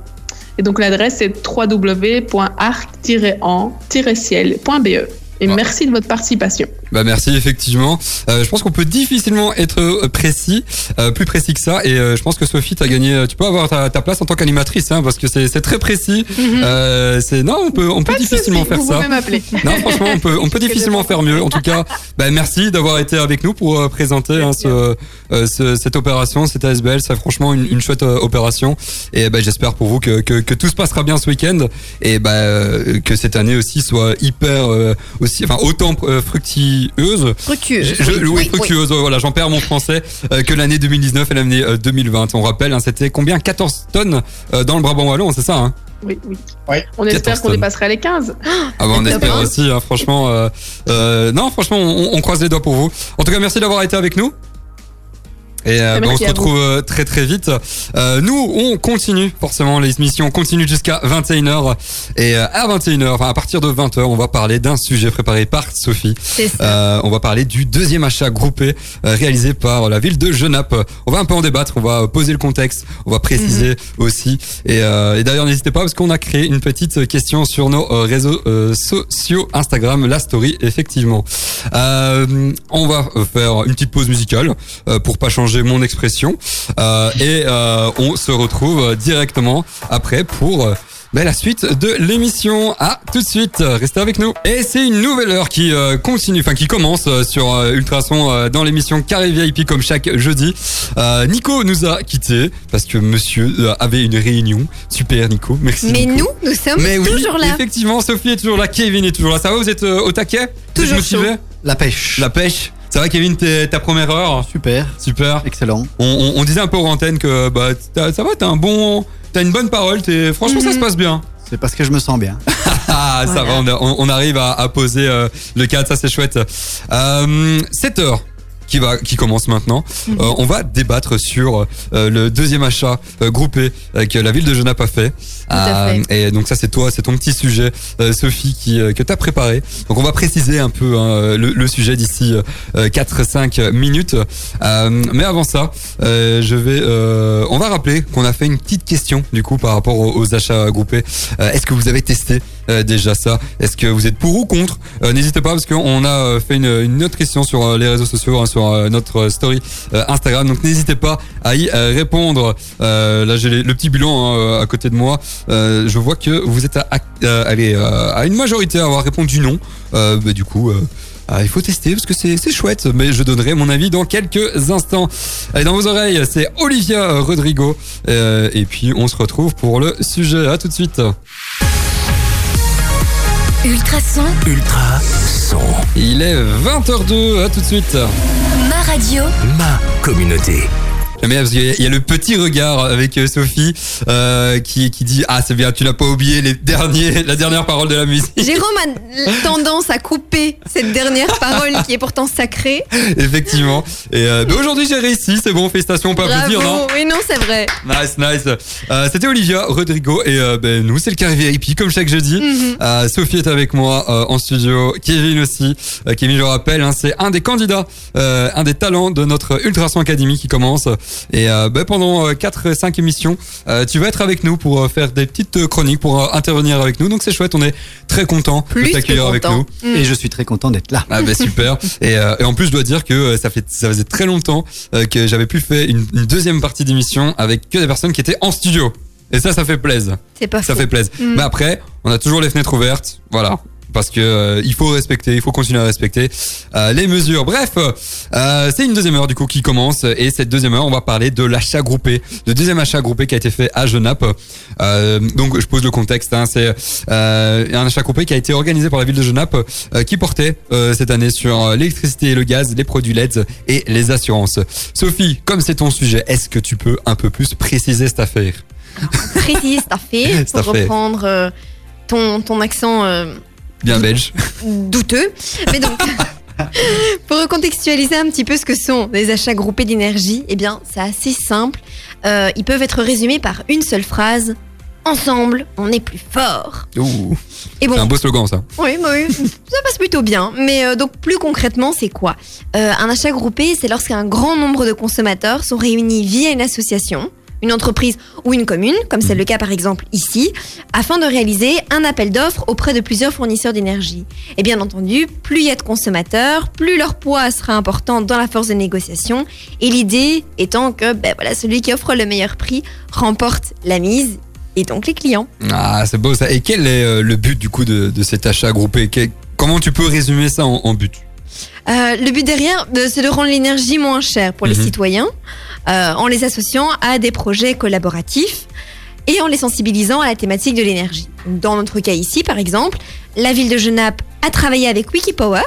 Et donc l'adresse c'est www.arc-en-ciel.be. Et Ouais. merci de votre participation. Bah merci effectivement. Euh, je pense qu'on peut difficilement être euh, précis, euh, plus précis que ça. Et euh, je pense que Sophie, t'as gagné. euh, Tu peux avoir ta, ta place en tant qu'animatrice, hein, parce que c'est c'est très précis. Euh, c'est non, on peut on peut Pas difficilement faire vous ça. pouvez m'appeler. Non, franchement, on peut, on *laughs* peut difficilement faire mieux. En tout cas, bah, merci d'avoir été avec nous pour présenter hein, ce, ce- cette opération, cette ASBL. C'est franchement une, une chouette opération. Et bah, j'espère pour vous que, que, que tout se passera bien ce week-end et bah, que cette année aussi soit hyper, euh, aussi, enfin, autant euh, fructueuse. Fructueuse. Je- je- oui, oui, fructueuse. Voilà, j'en perds mon français euh, que l'année 2019 et l'année euh, 2020. On rappelle, hein, c'était combien? 14 tonnes euh, dans le Brabant wallon, c'est ça hein? Oui, oui. On espère 14 qu'on tonnes. dépassera les 15. Ah bah on espère aussi, hein, franchement. euh, euh, non, franchement, on, on croise les doigts pour vous. En tout cas, merci d'avoir été avec nous. Et euh, bah, on se retrouve euh, très très vite. Euh, nous, on continue forcément les émissions, on continue jusqu'à 21h. Et euh, à 21h, enfin à partir de 20h, on va parler d'un sujet préparé par Sophie. Euh, on va parler du deuxième achat groupé réalisé par la ville de Genappe. On va un peu en débattre, on va poser le contexte, on va préciser aussi. Et, euh, et d'ailleurs, n'hésitez pas parce qu'on a créé une petite question sur nos réseaux sociaux, Instagram, la story, effectivement. Euh, on va faire une petite pause musicale euh, pour pas changer mon expression. Euh, et euh, on se retrouve directement après pour... euh, ben, la suite de l'émission. À tout de suite, restez avec nous. Et c'est une nouvelle heure qui euh, continue, enfin qui commence euh, sur euh, Ultrason euh, dans l'émission Carré VIP comme chaque jeudi. Euh, Nico nous a quittés parce que monsieur euh, avait une réunion. Super Nico, merci. Mais Nico. nous, nous sommes Mais oui, toujours là. effectivement, Sophie est toujours là, Kevin est toujours là. Ça va, vous êtes euh, au taquet? Vous êtes Toujours motivé La pêche. La pêche. Ça va Kevin, t'es ta première heure Super, Super. excellent. On, on- on disait un peu aux antennes que bah, ça va, t'as un bon, t'as une bonne parole. T'es, franchement, ça Mhm. se passe bien. C'est parce que je me sens bien. *laughs* Ah, ça va, Voilà. on- on arrive à, à poser euh, le cadre, ça c'est chouette. Euh, 7 heures qui va qui commence maintenant. Mhm. Euh, on va débattre sur euh, le deuxième achat euh, groupé que la ville de Genappe a fait. à fait. et donc ça c'est toi, c'est ton petit sujet, Sophie, qui que t'as préparé. Donc on va préciser un peu hein, le, le sujet d'ici 4-5 minutes. Mais avant ça, je vais, on va rappeler qu'on a fait une petite question du coup par rapport aux, aux achats groupés. Est-ce que vous avez testé déjà ça Est-ce que vous êtes pour ou contre Euh, N'hésitez pas parce qu'on a euh, fait une, autre question sur euh, les réseaux sociaux, hein, sur euh, notre story euh, Instagram. Donc n'hésitez pas à y euh, répondre. Euh, là j'ai le petit bilan hein, à côté de moi. Euh, je vois que vous êtes à, à- euh, euh, une majorité à avoir répondu non. Euh, bah, du coup. euh, ah, il faut tester parce que c'est chouette, mais je donnerai mon avis dans quelques instants. Allez, dans vos oreilles, c'est Olivia Rodrigo. Euh, et puis on se retrouve pour le sujet. À tout de suite. Ultrason, Ultra son. Il est 20h02, à tout de suite. ma radio, Ma communauté. J'aime bien parce qu'il y a- il y a le petit regard avec euh, Sophie euh, qui, qui dit Ah, c'est bien, tu n'as pas oublié les derniers, la dernière parole de la musique. Jérôme a tendance à couper cette dernière parole qui est pourtant sacrée. Effectivement. Et euh, mais aujourd'hui, j'ai réussi, c'est bon, félicitations, on peut applaudir, non Bravo. Oui, non, c'est vrai. Nice, nice. Euh, C'était Olivia Rodrigo et euh, ben, nous, c'est le carré VIP comme chaque jeudi. Euh, Sophie est avec moi euh, en studio, Kevin aussi. Euh, Kevin, je le rappelle, hein, c'est un des candidats, euh, un des talents de notre Ultrason Academy qui commence. Et euh, ben, pendant 4-5 émissions, euh, tu vas être avec nous pour euh, faire des petites euh, chroniques, pour euh, intervenir avec nous. Donc c'est chouette, on est très content de Plus que t'accueillir avec nous. Et je suis très content d'être là. Ah ben super. *laughs* Et, euh, et en plus, je dois dire que euh, ça fait ça faisait très longtemps euh, que j'avais plus fait une, une deuxième partie d'émission avec que des personnes qui étaient en studio. Et ça, ça fait plaisir. C'est pas Ça fait plaisir. Mm. Mais après, on a toujours les fenêtres ouvertes. Voilà. Parce que euh, il faut respecter, il faut continuer à respecter euh, les mesures. Bref, euh, c'est une deuxième heure du coup qui commence et cette deuxième heure, on va parler de l'achat groupé, le deuxième achat groupé qui a été fait à Genappe. Donc je pose le contexte. Hein, c'est un achat groupé qui a été organisé par la ville de Genappe, qui portait cette année sur l'électricité et le gaz, les produits LED et les assurances. Sophie, comme c'est ton sujet, est-ce que tu peux un peu plus préciser cette affaire? Précis, c'est fait. Cette Pour affaire. reprendre euh, ton, ton accent euh, Bien belge. douteux. Mais donc, *laughs* pour recontextualiser un petit peu ce que sont les achats groupés d'énergie, eh bien, c'est assez simple. Euh, ils peuvent être résumés par une seule phrase. Ensemble, on est plus fort. Ouh, Et c'est un bon, beau slogan ça. oui, bah oui, *laughs* ça passe plutôt bien. Mais euh, donc, plus concrètement, c'est quoi? Euh, Un achat groupé, c'est lorsqu'un grand nombre de consommateurs sont réunis via une association, une entreprise ou une commune, comme c'est le cas par exemple ici, afin de réaliser un appel d'offres auprès de plusieurs fournisseurs d'énergie. Et bien entendu, plus il y a de consommateurs, plus leur poids sera important dans la force de négociation. Et l'idée étant que ben voilà, celui qui offre le meilleur prix remporte la mise et donc les clients. Ah, c'est beau ça. Et quel est euh, le but du coup de, de cet achat groupé? Quel- Comment tu peux résumer ça en, en but? Euh, le but derrière, de- c'est de rendre l'énergie moins chère pour les Mhm. citoyens, euh, en les associant à des projets collaboratifs et en les sensibilisant à la thématique de l'énergie. Dans notre cas ici, par exemple, la ville de Genappe a travaillé avec Wikipower,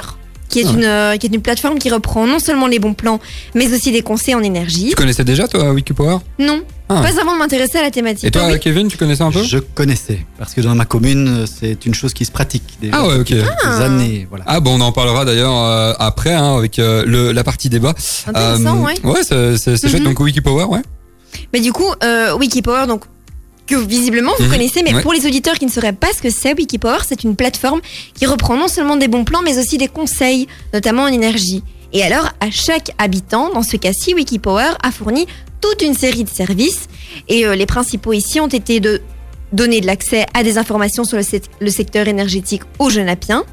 qui est, Ah. une, euh, qui est une plateforme qui reprend non seulement les bons plans, mais aussi des conseils en énergie. Tu connaissais déjà toi Wikipower? Non, Ah. Pas avant de m'intéresser à la thématique. Et toi, Ah oui. Kevin, tu connaissais un peu? Je connaissais, parce que dans ma commune, c'est une chose qui se pratique déjà Ah ouais, ok. depuis quelques Ah. années. Voilà. Ah bon, on en parlera d'ailleurs euh, après hein, avec euh, le, la partie débat. Intéressant, Euh, ouais. Ouais, c'est c'est- c'est chouette. Mhm. Donc Wikipower, ouais. Mais du coup, euh, Wikipower, donc que visiblement vous Mhm. connaissez, mais Ouais. pour les auditeurs qui ne sauraient pas ce que c'est, Wikipower, c'est une plateforme qui reprend non seulement des bons plans, mais aussi des conseils, notamment en énergie. Et alors, à chaque habitant, dans ce cas-ci, Wikipower a fourni toute une série de services. Et euh, les principaux ici ont été de donner de l'accès à des informations sur le, sec- le secteur énergétique aux Genapiens,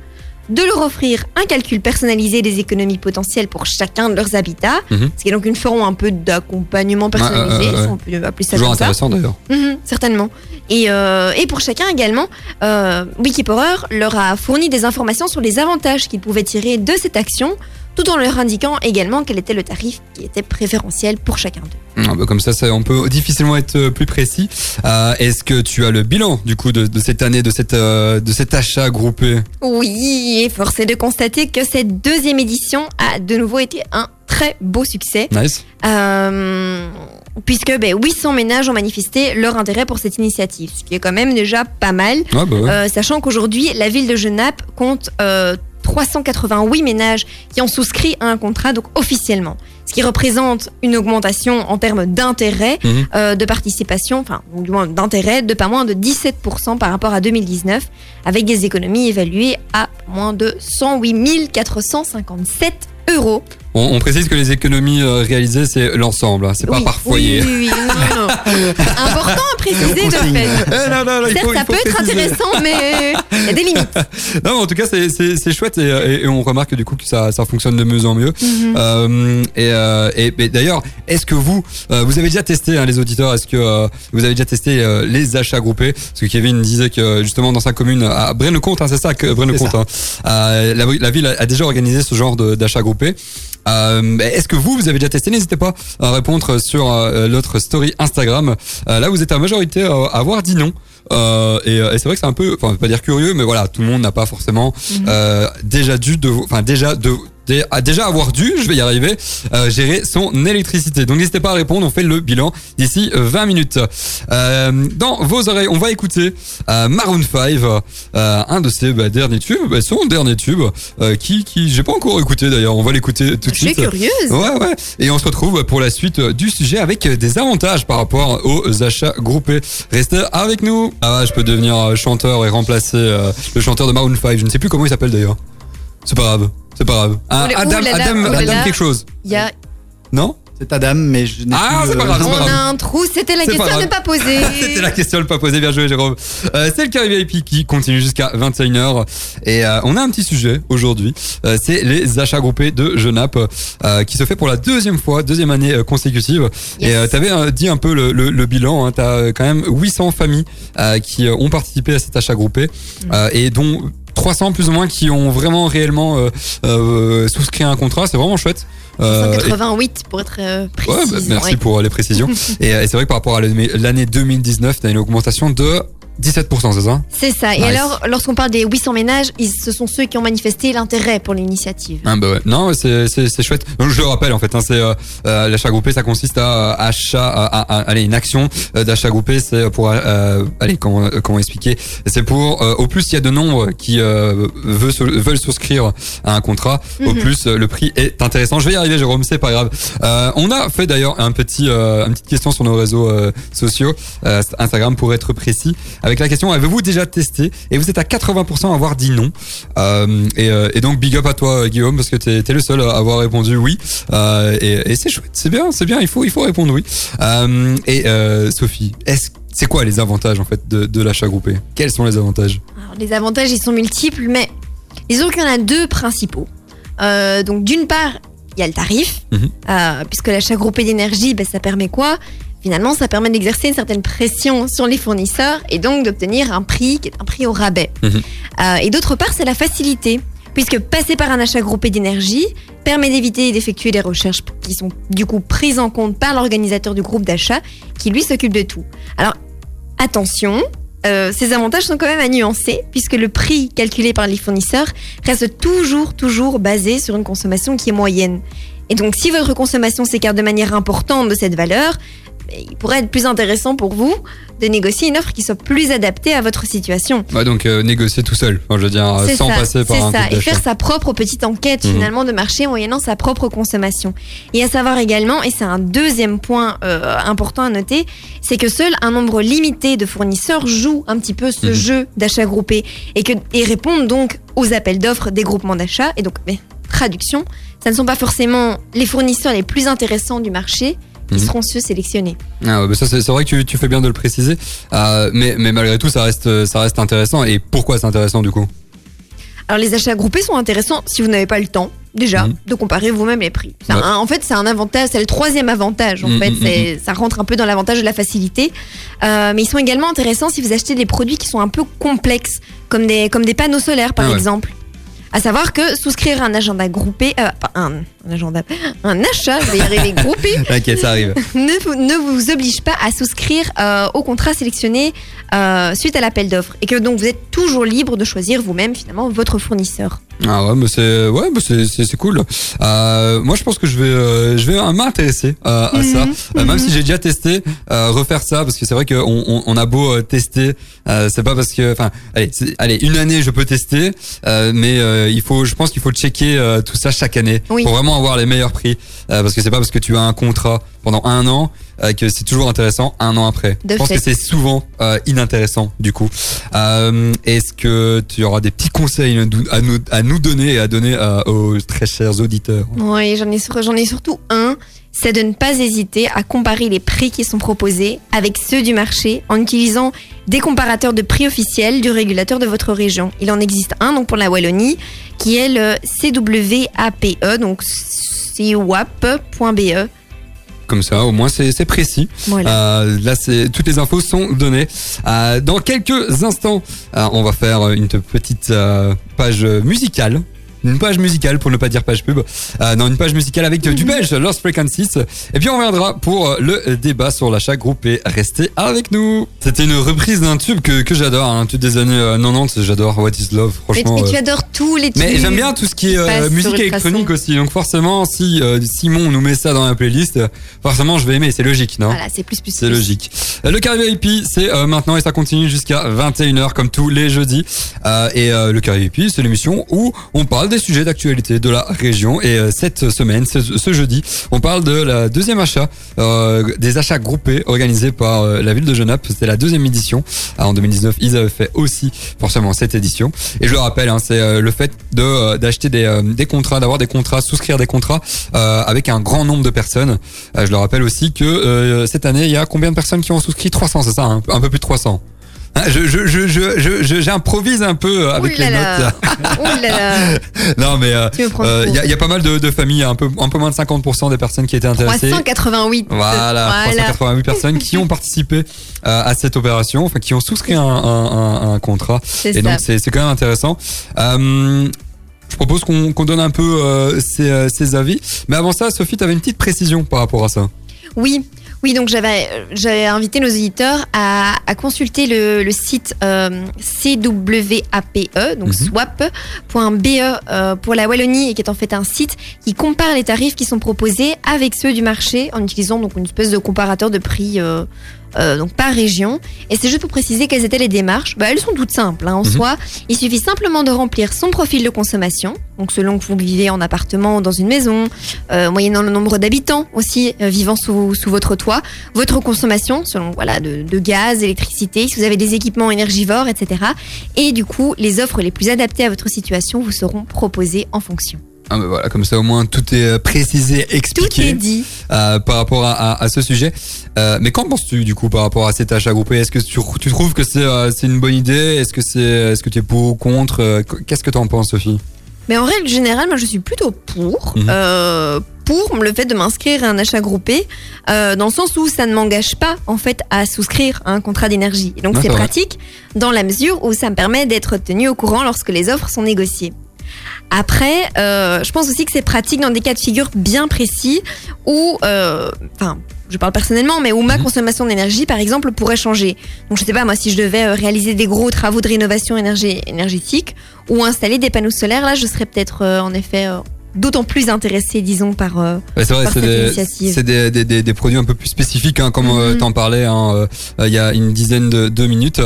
de leur offrir un calcul personnalisé des économies potentielles pour chacun de leurs habitats, Mhm. ce qui est donc une forme un peu d'accompagnement personnalisé, si on peut appeler ça Toujours comme intéressant d'ailleurs. Mhm, certainement. Et, euh, et pour chacun également, euh, Wikipower leur a fourni des informations sur les avantages qu'ils pouvaient tirer de cette action, tout en leur indiquant également quel était le tarif qui était préférentiel pour chacun d'eux. Ah bah comme ça, ça, on peut difficilement être euh, plus précis. Euh, Est-ce que tu as le bilan du coup de, de cette année, de, cette, euh, de cet achat groupé? Oui, et force est de constater que cette deuxième édition a de nouveau été un très beau succès. Nice. Euh, puisque ben, 800 ménages ont manifesté leur intérêt pour cette initiative, ce qui est quand même déjà pas mal. Ouais, bah ouais. Euh, sachant qu'aujourd'hui, la ville de Genappe compte euh, 388 ménages qui ont souscrit à un contrat, donc officiellement. Ce qui représente une augmentation en termes d'intérêt, Mhm. euh, de participation, enfin, ou du moins d'intérêt, de pas moins de 17% par rapport à 2019, avec des économies évaluées à moins de 108 457 euros. On, on précise que les économies euh, réalisées, c'est l'ensemble, hein, c'est pas par foyer. Oui, oui, oui, non, non, non. *laughs* Important à préciser de fait. Eh, non, non, Certes, faut- ça peut être intéressant, mais il y a des limites. *laughs* Non, mais en tout cas, c'est- chouette et, et- et on remarque du coup que ça, ça fonctionne de mieux en mieux. Mhm. Euh, et euh, et- et d'ailleurs, est-ce que vous, euh, vous avez déjà testé, hein, les auditeurs, est-ce que euh, vous avez déjà testé euh, les achats groupés? Parce que Kevin disait que justement dans sa commune, à Braine-le-Comte, hein, c'est ça, que Braine-le-Comte, euh, la, la ville a, déjà organisé ce genre d'achat groupé. Euh, est-ce que vous, vous avez déjà testé N'hésitez pas à répondre sur euh, notre story Instagram. Euh, là, vous êtes à majorité euh, à avoir dit non. Euh, et, euh, et c'est vrai que c'est un peu, enfin, pas dire curieux, mais voilà, tout le monde n'a pas forcément euh, déjà dû de, enfin déjà de déjà avoir dû, je vais y arriver, euh, gérer son électricité. Donc n'hésitez pas à répondre, on fait le bilan d'ici euh, 20 minutes. Euh, dans vos oreilles, on va écouter euh, Maroon 5, euh, un de ses bah, derniers tubes, bah, son dernier tube, euh, qui, qui j'ai pas encore écouté d'ailleurs, on va l'écouter tout de Je suis suite. curieuse. Ouais, ouais. Et on se retrouve pour la suite du sujet avec des avantages par rapport aux achats groupés. Restez avec nous. Ah, je peux devenir euh, chanteur et remplacer euh, le chanteur de Maroon 5. Je ne sais plus comment il s'appelle d'ailleurs. C'est pas grave. C'est pas grave. Ah, Adam, oulala, Adam, oulala. Adam quelque chose. Il y a, Non C'est Adam, mais je n'ai Ah, plus, c'est pas grave, c'est on pas grave. a un trou, c'était la C'est question à ne grave. pas poser. *laughs* C'était la question, le pas posé. Bien joué, Jérôme. Euh, c'est le Carré VIP qui continue jusqu'à 21h. Et euh, on a un petit sujet aujourd'hui. Euh, c'est les achats groupés de Genappe euh, qui se fait pour la deuxième fois, deuxième année euh, consécutive. Yes. Et euh, tu avais dit un peu le, le, le bilan. Hein, tu as quand même 800 familles euh, qui euh, ont participé à cet achat groupé Mm. euh, et dont 300 plus ou moins qui ont vraiment réellement euh, euh, souscrit un contrat. C'est vraiment chouette. Euh, et- 188 pour être euh, précis. Ouais, bah, merci pour les précisions. *laughs* et, euh, et c'est vrai que par rapport à l'année l'année 2019, tu as une augmentation de 17%, c'est ça? C'est ça. Et alors, lorsqu'on parle des 800 ménages, ils- ce sont ceux qui ont manifesté l'intérêt pour l'initiative. ah bah ouais. Non, c'est chouette. Donc, je le rappelle en fait, hein, c'est euh, euh, l'achat groupé, ça consiste à euh, achat, à, à- à- allez une action euh, d'achat groupé, c'est pour euh, allez comment comment expliquer? C'est pour euh, au plus il y a de nombres qui euh, sou- veulent souscrire à un contrat, au Mhm. plus le prix est intéressant. Je vais y arriver, Jérôme, c'est pas grave. Euh, on a fait d'ailleurs un petit euh, une petite question sur nos réseaux sociaux, euh, Instagram pour être précis, avec la question avez-vous déjà testé Et vous êtes à 80% à avoir dit non. Euh, et, euh, et donc big up à toi euh, Guillaume parce que t'es es le seul à avoir répondu oui. Euh, et et c'est chouette, c'est bien, c'est bien. Il faut il faut répondre oui. Euh, et Sophie, est-ce c'est quoi les avantages en fait de, de l'achat groupé? Quels sont les avantages? Alors, les avantages, ils sont multiples, mais disons qu'il y en a deux principaux. Donc, d'une part, il y a le tarif, Mhm. puisque l'achat groupé d'énergie, ben, ça permet quoi? Finalement, ça permet d'exercer une certaine pression sur les fournisseurs et donc d'obtenir un prix qui est un prix au rabais. Mhm. Euh, et d'autre part, c'est la facilité, puisque passer par un achat groupé d'énergie permet d'éviter d'effectuer des recherches qui sont du coup prises en compte par l'organisateur du groupe d'achat, qui lui s'occupe de tout. Alors, attention, euh, ces avantages sont quand même à nuancer, puisque le prix calculé par les fournisseurs reste toujours, toujours basé sur une consommation qui est moyenne. Et donc, si votre consommation s'écarte de manière importante de cette valeur, il pourrait être plus intéressant pour vous de négocier une offre qui soit plus adaptée à votre situation. Ouais, donc euh, négocier tout seul, enfin, je veux dire, C'est sans ça, passer par c'est un ça. groupe Et faire sa propre petite enquête Mhm. finalement de marché moyennant sa propre consommation. Et à savoir également, et c'est un deuxième point euh, important à noter, c'est que seul un nombre limité de fournisseurs joue un petit peu ce Mhm. jeu d'achat groupé et, que, et répondent donc aux appels d'offres des groupements d'achat. Et donc, mais, traduction, ça ne sont pas forcément les fournisseurs les plus intéressants du marché Mhm. seront ceux sélectionnés. Ah ouais, bah ça c'est vrai que tu, tu fais bien de le préciser, Euh, mais, mais malgré tout ça reste, ça reste intéressant. Et pourquoi c'est intéressant du coup? Alors les achats groupés sont intéressants si vous n'avez pas le temps déjà Mhm. de comparer vous-même les prix. C'est Ouais. un- en fait, c'est un avantage, c'est le troisième avantage. En Mhm, fait, ça rentre un peu dans l'avantage de la facilité. Euh, mais ils sont également intéressants si vous achetez des produits qui sont un peu complexes, comme des comme des panneaux solaires par Ah ouais. exemple. À savoir que souscrire un agenda groupé, euh, un agenda, un achat, je vais y arriver groupé, T'inquiète, ça arrive. ne vous, ne vous oblige pas à souscrire euh, au contrat sélectionné euh, suite à l'appel d'offres et que donc vous êtes toujours libre de choisir vous-même finalement votre fournisseur. Ah ouais, mais c'est ouais, mais c'est c'est c'est cool. Euh, moi, je pense que je vais euh, je vais m'intéresser euh, à ça, Mhm, même mhm. si j'ai déjà testé refaire ça parce que c'est vrai qu'on on, on a beau tester, c'est pas parce que enfin allez c'est- allez une année je peux tester, mais il faut je pense qu'il faut checker tout ça chaque année Oui. pour vraiment avoir les meilleurs prix euh, parce que c'est pas parce que tu as un contrat pendant un an euh, que c'est toujours intéressant un an après. De je pense fait. que c'est souvent euh, inintéressant du coup. Est-ce que tu auras des petits conseils à nous, à nous, donner et à donner aux très chers auditeurs? Oui, j'en ai, j'en ai surtout un, c'est de ne pas hésiter à comparer les prix qui sont proposés avec ceux du marché en utilisant des comparateurs de prix officiels du régulateur de votre région. Il en existe un donc pour la Wallonie qui est le CWAPE, E, donc CWAP.be. Comme ça, au moins c'est précis. Voilà. Euh, là, toutes les infos sont données. Euh, dans quelques instants, euh, on va faire une petite page musicale. Une page musicale pour ne pas dire page pub. Euh, non, une page musicale avec du belge, Lost Frequencies. Et puis on reviendra pour le débat sur l'achat groupé. Restez avec nous. C'était une reprise d'un tube que, que j'adore, un tube des années euh, 90. J'adore What is Love, Mais, franchement. mais tu euh, adores tous les mais tubes j'aime bien tout ce qui est euh, musique électronique aussi. Donc forcément, si euh, Simon nous met ça dans la playlist, euh, forcément je vais aimer. C'est logique, non? Voilà, c'est plus plus. c'est logique. Euh, Le Carré VIP, c'est euh, maintenant et ça continue jusqu'à 21h comme tous les jeudis. Euh, et euh, le Carré VIP, c'est l'émission où on parle des sujets d'actualité de la région. Et euh, cette semaine, ce, jeudi, on parle de la deuxième achat, euh, des achats groupés organisés par euh, la ville de Genappe. C'était la deuxième édition. Ah, en 2019, ils avaient fait aussi forcément cette édition. Et je le rappelle, hein, c'est le fait d'acheter des, contrats, d'avoir des contrats, souscrire des contrats avec un grand nombre de personnes. Je le rappelle aussi que cette année, il y a combien de personnes qui ont souscrit? 300, c'est ça hein? Un peu plus de 300. Hein, Je, j'improvise un peu euh, avec les notes. *laughs* *laughs* Non, mais euh, prends euh, il y, a, il pas mal de, familles, un peu, un peu moins de 50% des personnes qui étaient intéressées. 388. Voilà, 388 personnes qui ont participé euh, à cette opération, enfin qui ont souscrit un, contrat. Et ça. donc c'est quand même intéressant. Euh, je propose qu'on donne un peu euh, euh, ses avis. Mais avant ça, Sophie, tu avais une petite précision par rapport à ça. Oui, oui, donc j'avais euh, j'avais invité nos auditeurs à, à consulter le, le site euh, CWAPE, donc Mhm. swap.be euh, pour la Wallonie, et qui est en fait un site qui compare les tarifs qui sont proposés avec ceux du marché en utilisant donc une espèce de comparateur de prix. euh, euh, donc par région. Et c'est juste pour préciser quelles étaient les démarches. Bah, elles sont toutes simples hein, en Mhm. soi. Il suffit simplement de remplir son profil de consommation, donc selon que vous vivez en appartement ou dans une maison, euh, moyennant le nombre d'habitants aussi euh, vivant sous, sous votre toit, votre consommation selon voilà de, de gaz, d'électricité, si vous avez des équipements énergivores, etc. Et du coup, les offres les plus adaptées à votre situation vous seront proposées en fonction. Ah, voilà, comme ça au moins tout est euh, précisé, Tout expliqué est dit. euh, par rapport à, à, à ce sujet. Euh, mais qu'en penses-tu du coup par rapport à cet achat groupé? Est-ce que tu, tu trouves que c'est euh, une bonne idée? Est-ce que c'est est-ce que tu es pour ou contre? Qu'est-ce que tu en penses, Sophie? Mais en règle générale, moi je suis plutôt pour. Mhm. euh, pour le fait de m'inscrire à un achat groupé, euh, dans le sens où ça ne m'engage pas en fait à souscrire à un contrat d'énergie. Donc c'est vrai. pratique dans la mesure où ça me permet d'être tenu au courant lorsque les offres sont négociées. Après, euh, je pense aussi que c'est pratique dans des cas de figure bien précis où, euh, enfin, je parle personnellement, mais où ma Mhm. consommation d'énergie, par exemple, pourrait changer. Donc, je sais pas, moi, si je devais euh, réaliser des gros travaux de rénovation énergé- énergétique ou installer des panneaux solaires, là, je serais peut-être, euh, en effet, d'autant plus intéressés, disons, par. Ouais, c'est vrai, par cette des, initiative. c'est des, des, des, des produits un peu plus spécifiques, hein, comme euh, Mhm. t'en parlais hein, euh, il y a une dizaine de, de minutes.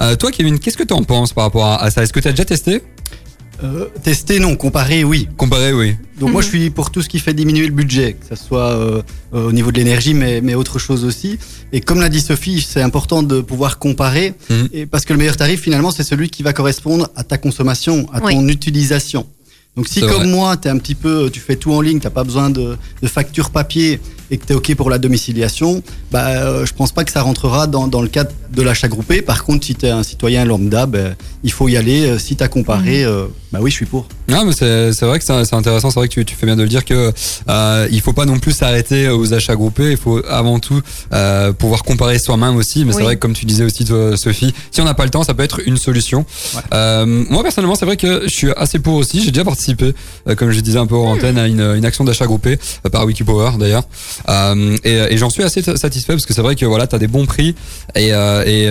Euh, toi, Kevin, qu'est-ce que t'en penses par rapport à, à ça? Est-ce que t'as déjà testé? Euh, tester, non. Comparer, oui. Comparé, oui. Donc moi, je suis pour tout ce qui fait diminuer le budget, que ce soit euh, euh, au niveau de l'énergie, mais, mais autre chose aussi. Et comme l'a dit Sophie, c'est important de pouvoir comparer, Mhm. et parce que le meilleur tarif, finalement, c'est celui qui va correspondre à ta consommation, à Oui. ton utilisation. Donc si comme vrai. moi, t'es un petit peu, tu fais tout en ligne, t'as pas besoin de, de facture papier et que t'es ok pour la domiciliation, bah euh, je pense pas que ça rentrera dans, dans le cadre de l'achat groupé. Par contre, si t'es un citoyen lambda, ben, il faut y aller. Euh, Si t'as comparé, euh, bah oui, je suis pour. Non, mais c'est c'est vrai que c'est intéressant. C'est vrai que tu, tu fais bien de le dire que euh, il faut pas non plus s'arrêter aux achats groupés. Il faut avant tout euh, pouvoir comparer soi-même aussi. Mais c'est vrai que comme tu disais aussi, toi, Sophie, si on n'a pas le temps, ça peut être une solution. Ouais. Euh, moi personnellement, c'est vrai que je suis assez pour aussi. J'ai déjà participé, euh, comme je disais un peu en antenne, à une, action d'achat groupé euh, par Wikipower d'ailleurs. Euh, et j'en suis assez satisfait parce que c'est vrai que voilà, t'as des bons prix. Et, et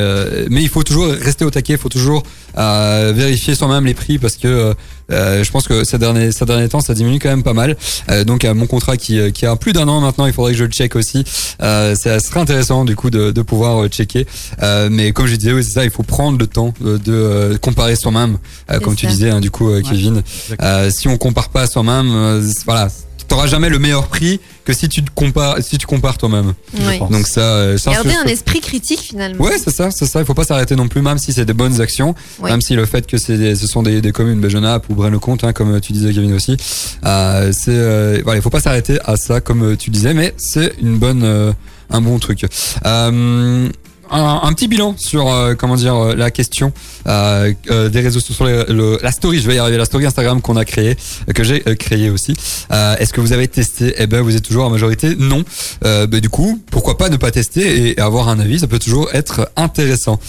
mais il faut toujours rester au taquet. Il faut toujours vérifier soi-même les prix parce que euh, je pense que ces derniers, ces derniers temps, ça diminue quand même pas mal. Euh, donc, à mon contrat qui, euh, qui a plus d'un an maintenant, il faudrait que je le check aussi. Euh, ça serait intéressant du coup de, de pouvoir euh, checker. Euh, mais comme je disais, oui, c'est ça, il faut prendre le temps de, de, euh, comparer soi-même, euh, comme tu disais, hein, du coup, euh, Kevin. Euh, si on compare pas soi-même, euh, voilà, t'auras jamais le meilleur prix que si tu te compares, si tu compares toi-même. Pense. Donc ça, euh, ça, Garder c'est- un esprit critique finalement. Ouais, c'est ça, c'est ça. Il faut pas s'arrêter non plus, même si c'est des bonnes actions, Ouais. même si le fait que c'est ce sont des, des communes Begenap ou Braine-le-Comte, hein, comme tu disais Kevin aussi, euh, c'est euh, voilà, il faut pas s'arrêter à ça, comme tu disais, mais c'est une bonne, euh, un bon truc. Euh, un, petit bilan sur euh, comment dire euh, la question euh, euh, des réseaux sociaux, les- le- la story, je vais y arriver, la story Instagram qu'on a créée, euh, que j'ai euh, créée aussi. Est-ce que vous avez testé? Eh ben, vous êtes toujours en majorité? Non. Ben, du coup, pourquoi pas ne pas tester et avoir un avis? Ça peut toujours être intéressant.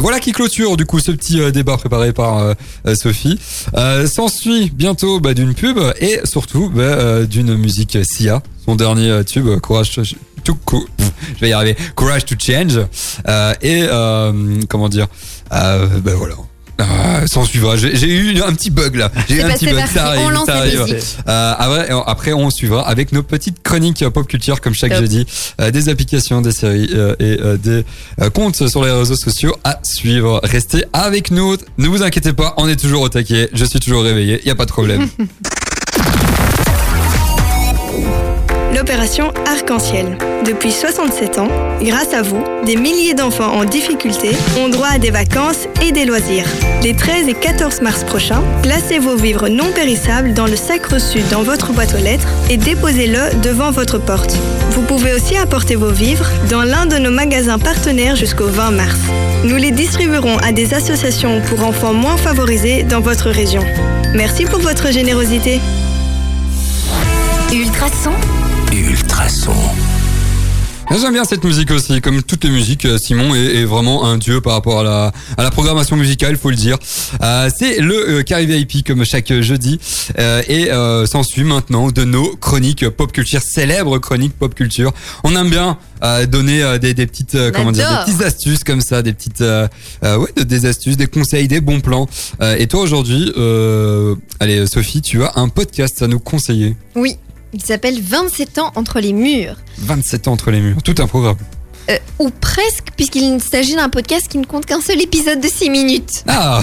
Voilà qui clôture du coup ce petit débat préparé par Sophie. S'ensuit bientôt bah, d'une pub et surtout bah, d'une musique Sia, son dernier euh, tube euh, Courage to, *laughs* je vais y arriver, Courage to Change Euh, et euh, comment dire, euh, ben voilà. Euh, s'en suivra. J'ai eu un petit bug là. J'ai eu un petit bug. parti. Ça arrive. On lance ça arrive. Euh, après, après, on suivra avec nos petites chroniques pop culture comme chaque Top. jeudi, euh, des applications, des séries et des comptes sur les réseaux sociaux à suivre. Restez avec nous. Ne vous inquiétez pas, on est toujours au taquet. Je suis toujours réveillé. Il y a pas de problème. *laughs* L'opération Arc-en-Ciel. Depuis 67 ans, grâce à vous, des milliers d'enfants en difficulté ont droit à des vacances et des loisirs. Les 13 et 14 mars prochains, placez vos vivres non périssables dans le sac reçu dans votre boîte aux lettres et déposez-le devant votre porte. Vous pouvez aussi apporter vos vivres dans l'un de nos magasins partenaires jusqu'au 20 mars. Nous les distribuerons à des associations pour enfants moins favorisés dans votre région. Merci pour votre générosité. Ultrason, Ultrason. J'aime bien cette musique aussi, comme toutes les musiques. euh, Simon est, est vraiment un dieu par rapport à la, à la programmation musicale, faut le dire. Euh, c'est le euh, Carré VIP comme chaque jeudi euh, et euh, s'ensuit maintenant de nos chroniques pop culture, célèbres chroniques pop culture. On aime bien euh, donner euh, des, des petites euh, comment dire, des petites astuces comme ça, des petites euh, euh, ouais, de- des astuces, des conseils, des bons plans. Euh, et toi aujourd'hui, euh, allez Sophie, tu as un podcast à nous conseiller. Oui. Il s'appelle 27 ans entre les murs. 27 ans entre les murs, tout un programme. Euh, ou presque, puisqu'il s'agit d'un podcast qui ne compte qu'un seul épisode de 6 minutes. Ah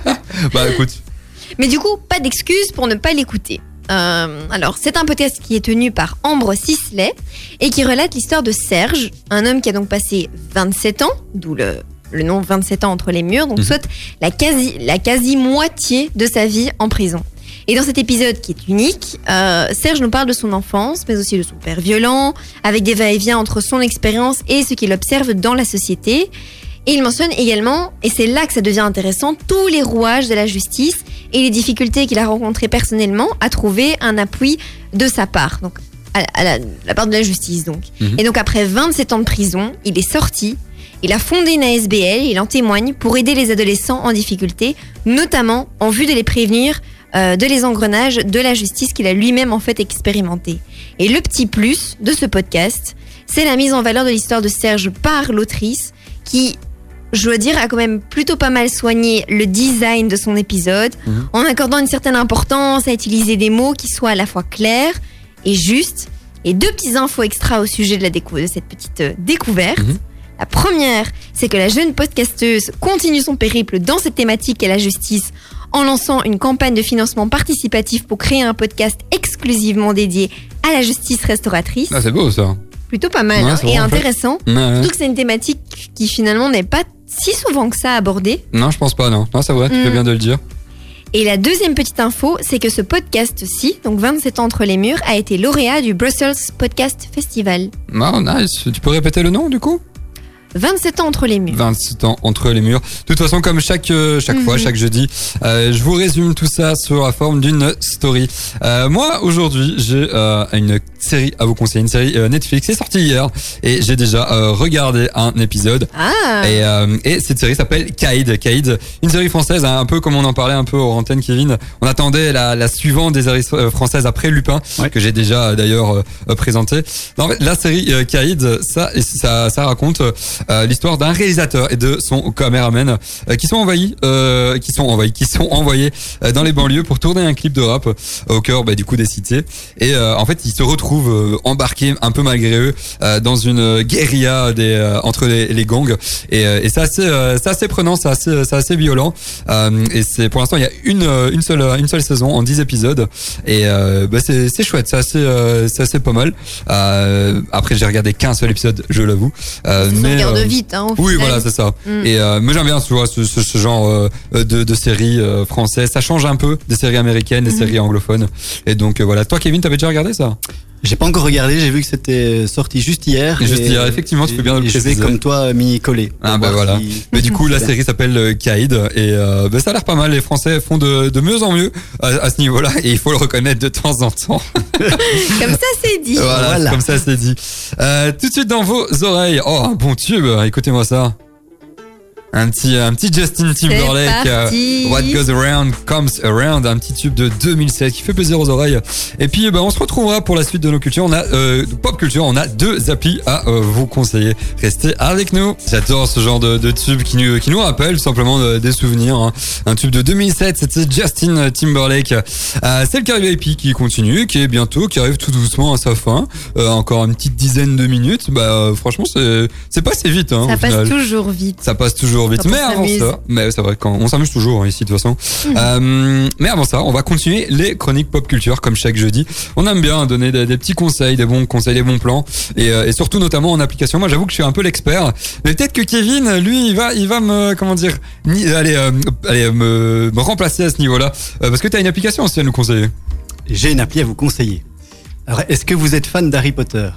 *laughs* Bah écoute. *laughs* Mais du coup, pas d'excuse pour ne pas l'écouter. Euh, alors, c'est un podcast qui est tenu par Ambre Sisley et qui relate l'histoire de Serge, un homme qui a donc passé 27 ans, d'où le, le nom 27 ans entre les murs, donc Mhm. soit la quasi, la quasi moitié de sa vie en prison. Et dans cet épisode qui est unique, euh, Serge nous parle de son enfance, mais aussi de son père violent, avec des va-et-vient entre son expérience et ce qu'il observe dans la société. Et il mentionne également, et c'est là que ça devient intéressant, tous les rouages de la justice et les difficultés qu'il a rencontrées personnellement à trouver un appui de sa part. Donc, à, à la, la part de la justice, donc. Mhm. Et donc, après 27 ans de prison, il est sorti. Il a fondé une ASBL, il en témoigne, pour aider les adolescents en difficulté, notamment en vue de les prévenir euh, de les engrenages de la justice qu'il a lui-même en fait expérimenté. Et le petit plus de ce podcast, c'est la mise en valeur de l'histoire de Serge par l'autrice, qui je dois dire, a quand même plutôt pas mal soigné le design de son épisode, Mhm. en accordant une certaine importance à utiliser des mots qui soient à la fois clairs et justes. Et deux petites infos extra au sujet de, la décou- de cette petite euh, découverte. Mhm. La première, c'est que la jeune podcasteuse continue son périple dans cette thématique et la justice en lançant une campagne de financement participatif pour créer un podcast exclusivement dédié à la justice restauratrice. Ah, c'est beau ça. Plutôt pas mal Ouais, hein, et intéressant. Ouais, ouais. Surtout que c'est une thématique qui finalement n'est pas si souvent que ça abordée. Non, je pense pas, non. Non, c'est vrai, tu Mm. fais bien de le dire. Et la deuxième petite info, c'est que ce podcast-ci, donc 27 ans entre les murs, a été lauréat du Brussels Podcast Festival. Oh, nice. Tu peux répéter le nom du coup? 27 ans entre les murs. 27 ans entre les murs. De toute façon, comme chaque euh, chaque fois, Mhm. chaque jeudi, euh, je vous résume tout ça sous la forme d'une story. Euh, moi, aujourd'hui, j'ai euh, une série à vous conseiller, une série euh, Netflix. C'est sorti hier et j'ai déjà euh, regardé un épisode. Ah Et, euh, et cette série s'appelle Kaïd. Kaïd, une série française, hein, un peu comme on en parlait un peu aux antennes, Kevin. On attendait la, la suivante des séries françaises après Lupin, Ouais. que j'ai déjà d'ailleurs présenté. Non, en fait, la série euh, Kaïd, ça, ça, ça raconte euh, l'histoire d'un réalisateur et de son caméraman euh, qui sont envahis, euh, qui sont envahis, qui sont envoyés euh, dans les banlieues pour tourner un clip de rap euh, au cœur bah, du coup des cités. Et euh, en fait, ils se retrouvent euh, embarqués un peu malgré eux euh, dans une guérilla des, euh, entre les, les gangs. Et, euh, et c'est assez, euh, c'est assez prenant, c'est assez, c'est assez violent. Euh, et c'est pour l'instant il y a une, une seule, une seule saison en 10 épisodes. Et euh, bah, c'est, c'est chouette, c'est assez, euh, c'est assez pas mal. Euh, après j'ai regardé qu'un seul épisode, je l'avoue. Euh, mais, euh, vite, hein, oui, final. voilà, c'est ça. Mm. Et euh, moi j'aime bien, tu vois, ce, ce, ce genre euh, de, de séries euh, françaises. Ça change un peu des séries américaines, des Mhm. séries anglophones. Et donc voilà. Toi, Kevin, t'avais déjà regardé ça? J'ai pas encore regardé, j'ai vu que c'était sorti juste hier. Juste et- hier, effectivement, tu fais bien le et Je vais préciser. comme toi m'y coller. Ah, bah voilà. si- Mais du coup, la *laughs* série s'appelle euh, Kaïd et euh, bah, ça a l'air pas mal. Les Français font de, de mieux en mieux à, à ce niveau-là et il faut le reconnaître de temps en temps. *laughs* Comme ça, c'est dit. voilà, Voilà. comme ça c'est dit. Euh, tout de suite dans vos oreilles. Oh, un bon tube. Écoutez-moi ça. Un petit, un petit Justin Timberlake. euh. What goes around comes around, un petit tube de 2007 qui fait plaisir aux oreilles. Et puis, bah, on se retrouvera pour la suite de nos cultures. On a euh, pop culture, on a deux applis à euh, vous conseiller. Restez avec nous. J'adore ce genre de, de tube qui nous, qui nous rappelle tout simplement euh, des souvenirs. hein. Un tube de 2007, c'était Justin Timberlake. Euh, c'est le Caribé IP qui continue, qui est bientôt, qui arrive tout doucement à sa fin. Euh, encore une petite dizaine de minutes. Bah, euh, franchement, c'est c'est pas assez vite. Hein, Ça passe final. toujours vite. Ça passe toujours Quand Mais avant ça, mais c'est vrai qu'on on s'amuse toujours hein, ici de toute façon. Mhm. Euh, mais avant ça, on va continuer les chroniques pop culture comme chaque jeudi. On aime bien donner des, des petits conseils, des bons conseils, des bons plans et, euh, et surtout notamment en application. Moi, j'avoue que je suis un peu l'expert, mais peut-être que Kevin, lui, il va, il va me, comment dire, ni, allez, euh, allez me, me remplacer à ce niveau-là Euh, parce que tu as une application aussi à nous conseiller. J'ai une appli à vous conseiller. Alors, est-ce que vous êtes fan d'Harry Potter?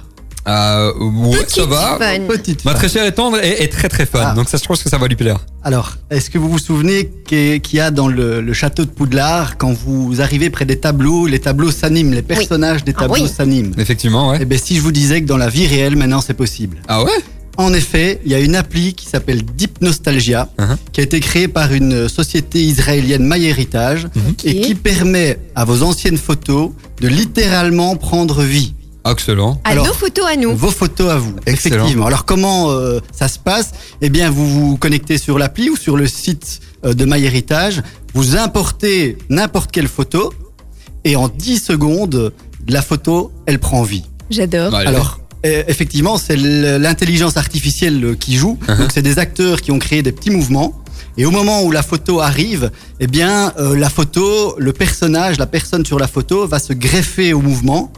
Euh, ouais, ça Petite va. fun. Petite Ma très chère et tendre est, est très très fan, Ah. donc ça, je pense que ça va lui plaire. Alors, est-ce que vous vous souvenez qu'il y a dans le, le château de Poudlard, quand vous arrivez près des tableaux, les tableaux s'animent, les personnages des Ah tableaux oui. s'animent Effectivement, ouais. Eh bien, si je vous disais que dans la vie réelle, maintenant, c'est possible. Ah ouais? En effet, il y a une appli qui s'appelle Deep Nostalgia, Uh-huh. qui a été créée par une société israélienne MyHeritage et Ok. qui permet à vos anciennes photos de littéralement prendre vie. Excellent. À Alors, nos photos à nous. Vos photos à vous, Excellent. effectivement. Alors comment euh, ça se passe? Eh bien, vous vous connectez sur l'appli ou sur le site euh, de MyHeritage, vous importez n'importe quelle photo et en 10 secondes, la photo, elle prend vie. J'adore. Allez. Alors, euh, effectivement, c'est l'intelligence artificielle euh, qui joue. Uh-huh. Donc, c'est des acteurs qui ont créé des petits mouvements. Et au moment où la photo arrive, eh bien, euh, la photo, le personnage, la personne sur la photo va se greffer au mouvement.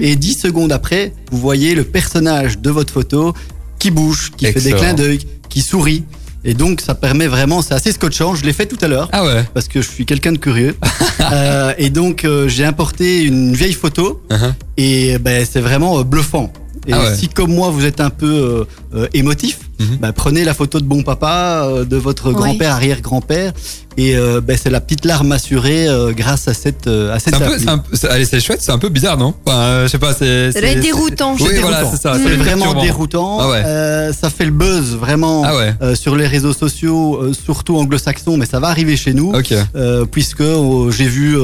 Et dix secondes après, vous voyez le personnage de votre photo qui bouge, qui fait des clins d'œil, qui sourit. Et donc, ça permet vraiment, c'est assez scotchant. Je l'ai fait tout à l'heure Ah ouais. parce que je suis quelqu'un de curieux. *laughs* Euh, et donc, euh, j'ai importé une vieille photo Uh-huh. et ben, c'est vraiment euh, bluffant. Et Ah ouais. si comme moi vous êtes un peu euh, euh, émotif, Mhm. bah, prenez la photo de bon papa, euh, de votre Oui. grand-père, arrière-grand-père, Et euh, ben, c'est la petite larme assurée euh, grâce à cette, euh, à cette C'est un peu, appli. c'est un peu- c'est- allez, c'est chouette, c'est un peu bizarre, non? Enfin, euh, je sais pas, c'est. C'est- déroutant. Oui, voilà, déroutant. c'est ça. C'est c'est vraiment déroutant. Ah ouais. Euh, ça fait le buzz vraiment Ah ouais. euh, sur les réseaux sociaux, euh, surtout anglo-saxons, mais ça va arriver chez nous. Ok. Euh, puisque euh, j'ai vu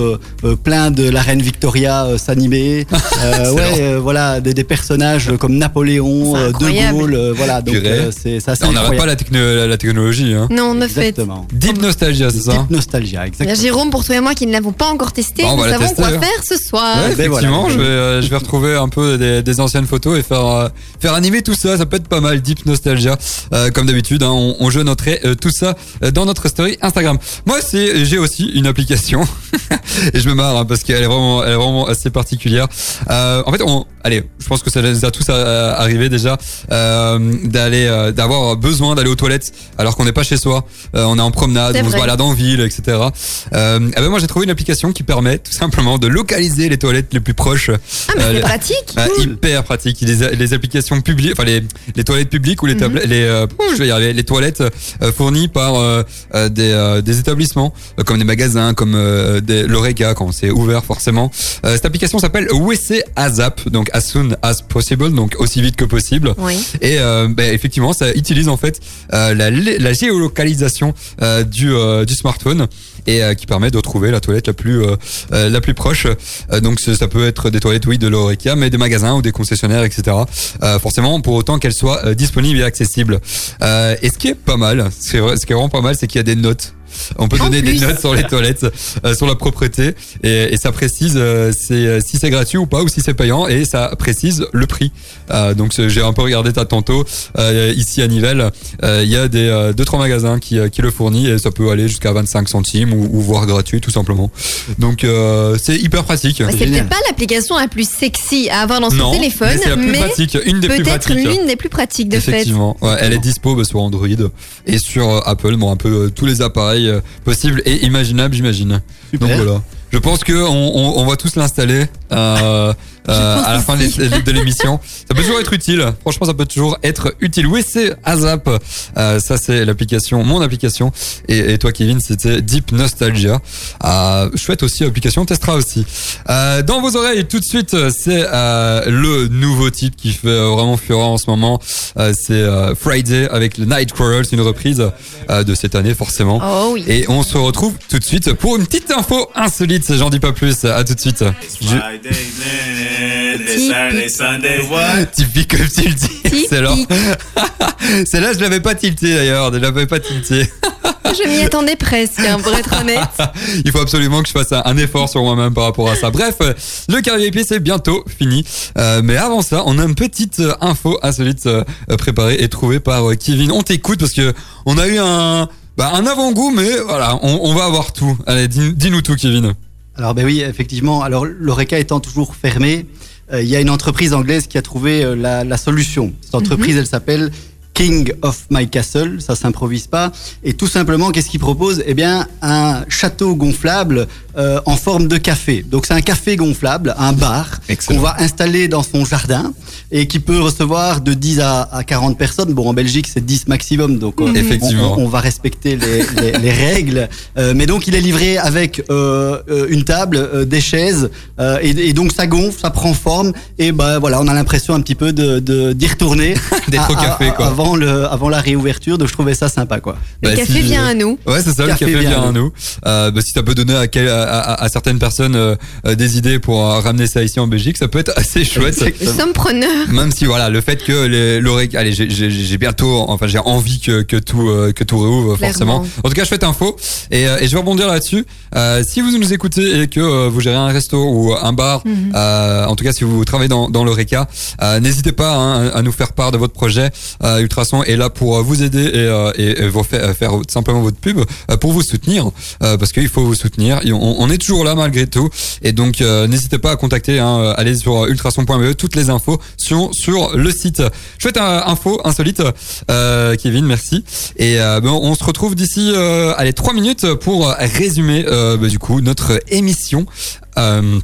plein de la reine Victoria euh, s'animer, *laughs* Euh, ouais, euh, voilà, des, des personnages comme Napoléon, C'est euh, De. Gaulle, euh, voilà, donc euh, c'est ça. On n'arrête pas la, techno- la technologie. Hein. Non, fait. Exactement. Deep Nostalgia, ça Deep nostalgia, exactement. Jérôme, pour toi et moi qui ne l'avons pas encore testé, Bon, on va nous savons tester, quoi hein. faire ce soir. Ouais, ben effectivement, voilà. je, vais, euh, je vais *laughs* retrouver un peu des, des anciennes photos et faire, euh, faire animer tout ça. Ça peut être pas mal, Deep Nostalgia. Euh, comme d'habitude, hein, on, on noterait euh, tout ça dans notre story Instagram. Moi, c'est, j'ai aussi une application *laughs* et je me marre hein, parce qu'elle est vraiment, elle est vraiment assez particulière. Euh, en fait, on, allez, je pense que ça nous a tous euh, arrivé déjà euh, d'aller, euh, d'avoir besoin d'aller aux toilettes alors qu'on n'est pas chez soi. Euh, on est en promenade, on se balade en ville, etc. Euh, eh ben moi, j'ai trouvé une application qui permet tout simplement de localiser les toilettes les plus proches. Ah, mais c'est pratique. ah, hyper pratique. Les, les applications publiques, enfin les, les toilettes publiques ou les Mhm. tablettes, les, euh, je vais y arriver, les toilettes fournies par des, euh, des établissements, comme des magasins, comme euh, l'Oreca quand c'est ouvert forcément. Euh, cette application s'appelle WC ASAP, donc as soon as possible, donc aussi vite que possible. Oui. Et euh, ben, effectivement, ça utilise en fait euh, la, la géolocalisation euh, du, euh, du smartphone et euh, qui permet de trouver la toilette la plus euh, la plus proche. Euh, donc ça peut être des toilettes oui de l'Oreca, mais des magasins ou des concessionnaires, etc. Euh, forcément, pour autant qu'elles soient disponibles et accessibles. Euh, et ce qui est pas mal, ce qui est vraiment pas mal, c'est qu'il y a des notes. On peut En donner des notes sur les toilettes, euh, sur la propreté, et, et ça précise euh, c'est, euh, si c'est gratuit ou pas, ou si c'est payant, et ça précise le prix. Euh, donc j'ai un peu regardé ça tantôt. Euh, ici à Nivelles, euh, il y a des euh, deux trois magasins qui, qui le fournissent, et ça peut aller jusqu'à 25 centimes ou, ou voire gratuit tout simplement. Donc euh, c'est hyper pratique. Bah, c'est peut-être pas l'application la plus sexy à avoir dans son non, téléphone, mais la plus mais pratique, une des plus peut-être pratiques. l'une des plus pratiques de fait. Effectivement, ouais, elle est dispo bah, sur Android et sur euh, Apple, bon un peu euh, tous les appareils euh, possibles et imaginables, j'imagine. Donc voilà. Je pense que on, on, on va tous l'installer euh, euh, à la fin de l'é- de l'émission. Ça peut toujours être utile. Franchement, ça peut toujours être utile. Oui, c'est ASAP. Euh, ça, c'est l'application, mon application. Et, et toi, Kevin, c'était Deep Nostalgia. Euh, chouette aussi, application. On testera aussi. Euh, dans vos oreilles, tout de suite, c'est euh, le nouveau titre qui fait vraiment fureur en ce moment. Euh, c'est euh, Friday avec le. C'est une reprise euh, de cette année, forcément. Oh oui. Et on se retrouve tout de suite pour une petite info insolite. J'en dis pas plus. À tout de suite. Je- Sunday, *laughs* what? Typique comme tu le dis. Excellent. Typique. *laughs* Celle-là, je l'avais pas tilté d'ailleurs. Je l'avais pas tilté. Je m'y attendais presque, hein, pour être honnête. *laughs* Il faut absolument que je fasse un, un effort sur moi-même par rapport à ça. Bref, euh, le carré épée c'est bientôt fini. Euh, mais avant ça, on a une petite euh, info insolite préparée et trouvée par Kevin. On t'écoute parce que on a eu un, bah, un avant-goût, mais voilà, on, on va avoir tout. Allez, dis- dis-nous tout, Kevin. Alors ben oui, effectivement. Alors l'Oreca étant toujours fermé, euh, il y a une entreprise anglaise qui a trouvé euh, la, la solution. Cette entreprise, elle s'appelle King of My Castle. Ça s'improvise pas. Et tout simplement, qu'est-ce qu'ils proposent Eh bien, un château gonflable euh, en forme de café. Donc c'est un café gonflable, un bar qu'on va installer dans son jardin et qui peut recevoir de 10 à, à 40 personnes. Bon, en Belgique, c'est 10 maximum, donc euh, Effectivement. on, on va respecter les, les- les règles. Euh, mais donc, il est livré avec euh, euh, une table, euh, des chaises, euh, et, et donc ça gonfle, ça prend forme, et ben voilà, on a l'impression un petit peu de de- d'y retourner *laughs* D'être au café, quoi. avant le avant la réouverture. Donc je trouvais ça sympa, quoi. Le Bah, café si- vient à nous. Ouais, c'est ça, le Café café vient vient à à nous. Euh, bah, si ça peut donner à, quel- à, à- à certaines personnes euh, euh, des idées pour euh, ramener ça ici en Belgique, ça peut être assez *laughs* chouette. Nous sommes preneurs. Même si voilà, le fait que les l'oreille, allez, j'ai- j'ai j'ai bientôt, enfin j'ai envie que, que tout que tout réouvre forcément. En tout cas, chouette info. Et, euh, et je vais rebondir là-dessus. Euh, si vous nous écoutez et que vous gérez un resto ou un bar, Mhm. euh, en tout cas si vous travaillez dans, dans l'Oreca, euh, n'hésitez pas hein, à nous faire part de votre projet. Euh, Ultrason est là pour vous aider et, euh, et, et vous faire, faire simplement votre pub euh, pour vous soutenir, euh, parce qu'il faut vous soutenir. Et on, on est toujours là malgré tout. Et donc euh, n'hésitez pas à contacter, hein, euh, allez sur ultrason.be, toutes les infos sont sur le site. Chouette euh, info insolite, euh, Kevin, merci. Et euh, bon, on se retrouve d'ici, euh, allez, trois minutes pour résumer euh, bah, du coup notre émission. Euh,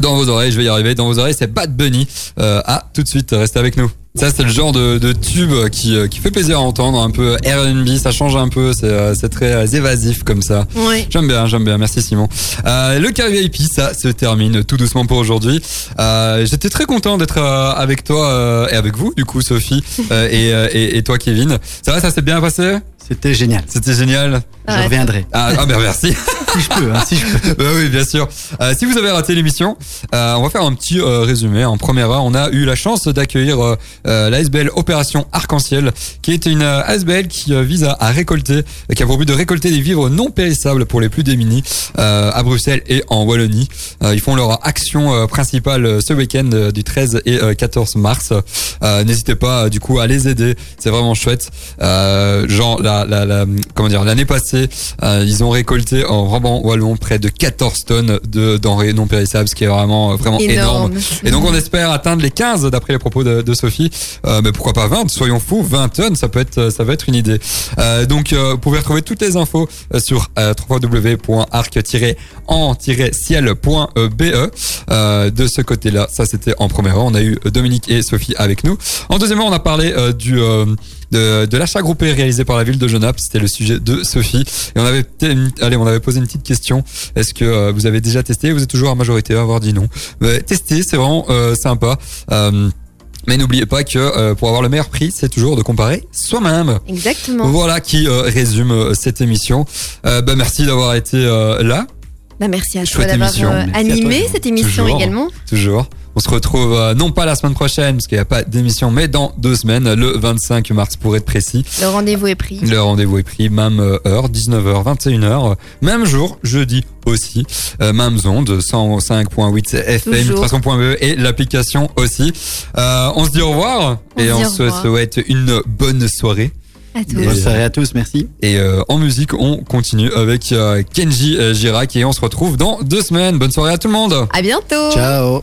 dans vos oreilles, je vais y arriver. Dans vos oreilles, c'est Bad Bunny. Euh, à tout de suite, restez avec nous. Ça, c'est le genre de, de tube qui, euh, qui fait plaisir à entendre, un peu R&B, ça change un peu, c'est euh, c'est très euh, évasif comme ça. Ouais. J'aime bien, j'aime bien, merci Simon. Euh, le carré VIP, ça se termine tout doucement pour aujourd'hui. Euh, J'étais très content d'être avec toi euh, et avec vous, du coup, Sophie, *laughs* et, et, et toi, Kevin. Ça va, ça s'est bien passé? C'était génial. C'était génial. Je Ouais. reviendrai. Ah, ah ben merci. *laughs* Si je peux, hein, si je peux. Bah oui, bien sûr. Euh, si vous avez raté l'émission, euh, on va faire un petit euh, résumé. En première heure, on a eu la chance d'accueillir euh, euh, l'ASBL Opération Arc-en-Ciel, qui est une euh, ASBL qui euh, vise à, à récolter, qui a pour but de récolter des vivres non périssables pour les plus démunis euh, à Bruxelles et en Wallonie. Euh, ils font leur action euh, principale ce week-end euh, du 13 et euh, 14 mars. Euh, N'hésitez pas du coup à les aider, c'est vraiment chouette. Euh, genre la, la, la comment dire l'année passée, euh, ils ont récolté en Roman Wallon près de 14 tonnes de denrées non périssables, ce qui est vraiment euh, vraiment énorme. Énorme. Et donc on espère atteindre les 15 d'après les propos de, de Sophie. Euh, mais pourquoi pas 20 Soyons fous, 20 tonnes, ça peut être ça peut être une idée. Euh, donc vous pouvez retrouver toutes les infos sur www.arc-en-ciel.be euh, de ce côté-là. Ça c'était en première heure. On a eu Dominique et Sophie avec nous. En deuxième heure, on a parlé du de, de l'achat groupé réalisé par la ville de Genappe. C'était le sujet de Sophie. Et on avait, allez, on avait posé une petite question. Est-ce que euh, vous avez déjà testé? Vous êtes toujours à majorité à avoir dit non. Mais tester, c'est vraiment euh, sympa. Euh, mais n'oubliez pas que euh, pour avoir le meilleur prix, c'est toujours de comparer soi-même. Exactement. Voilà qui euh, résume euh, cette émission. Euh, bah, merci d'avoir été euh, là, Bah, merci à toi d'avoir animé cette émission Toujours. également. toujours. On se retrouve euh, non pas la semaine prochaine, parce qu'il n'y a pas d'émission, mais dans deux semaines, le 25 mars pour être précis. Le rendez-vous est pris. Le rendez-vous est pris, même euh, heure, 19h, 21h, même jour, jeudi aussi, euh, même onde, 105.8 FM, Toujours. ultrason.be et l'application aussi. Euh, on se dit au revoir On et on se revoir. souhaite une bonne soirée. À tous. Bonne soirée à tous, merci. Et euh, en musique, on continue avec euh, Kenji euh, Girac et on se retrouve dans deux semaines. Bonne soirée à tout le monde À bientôt. Ciao.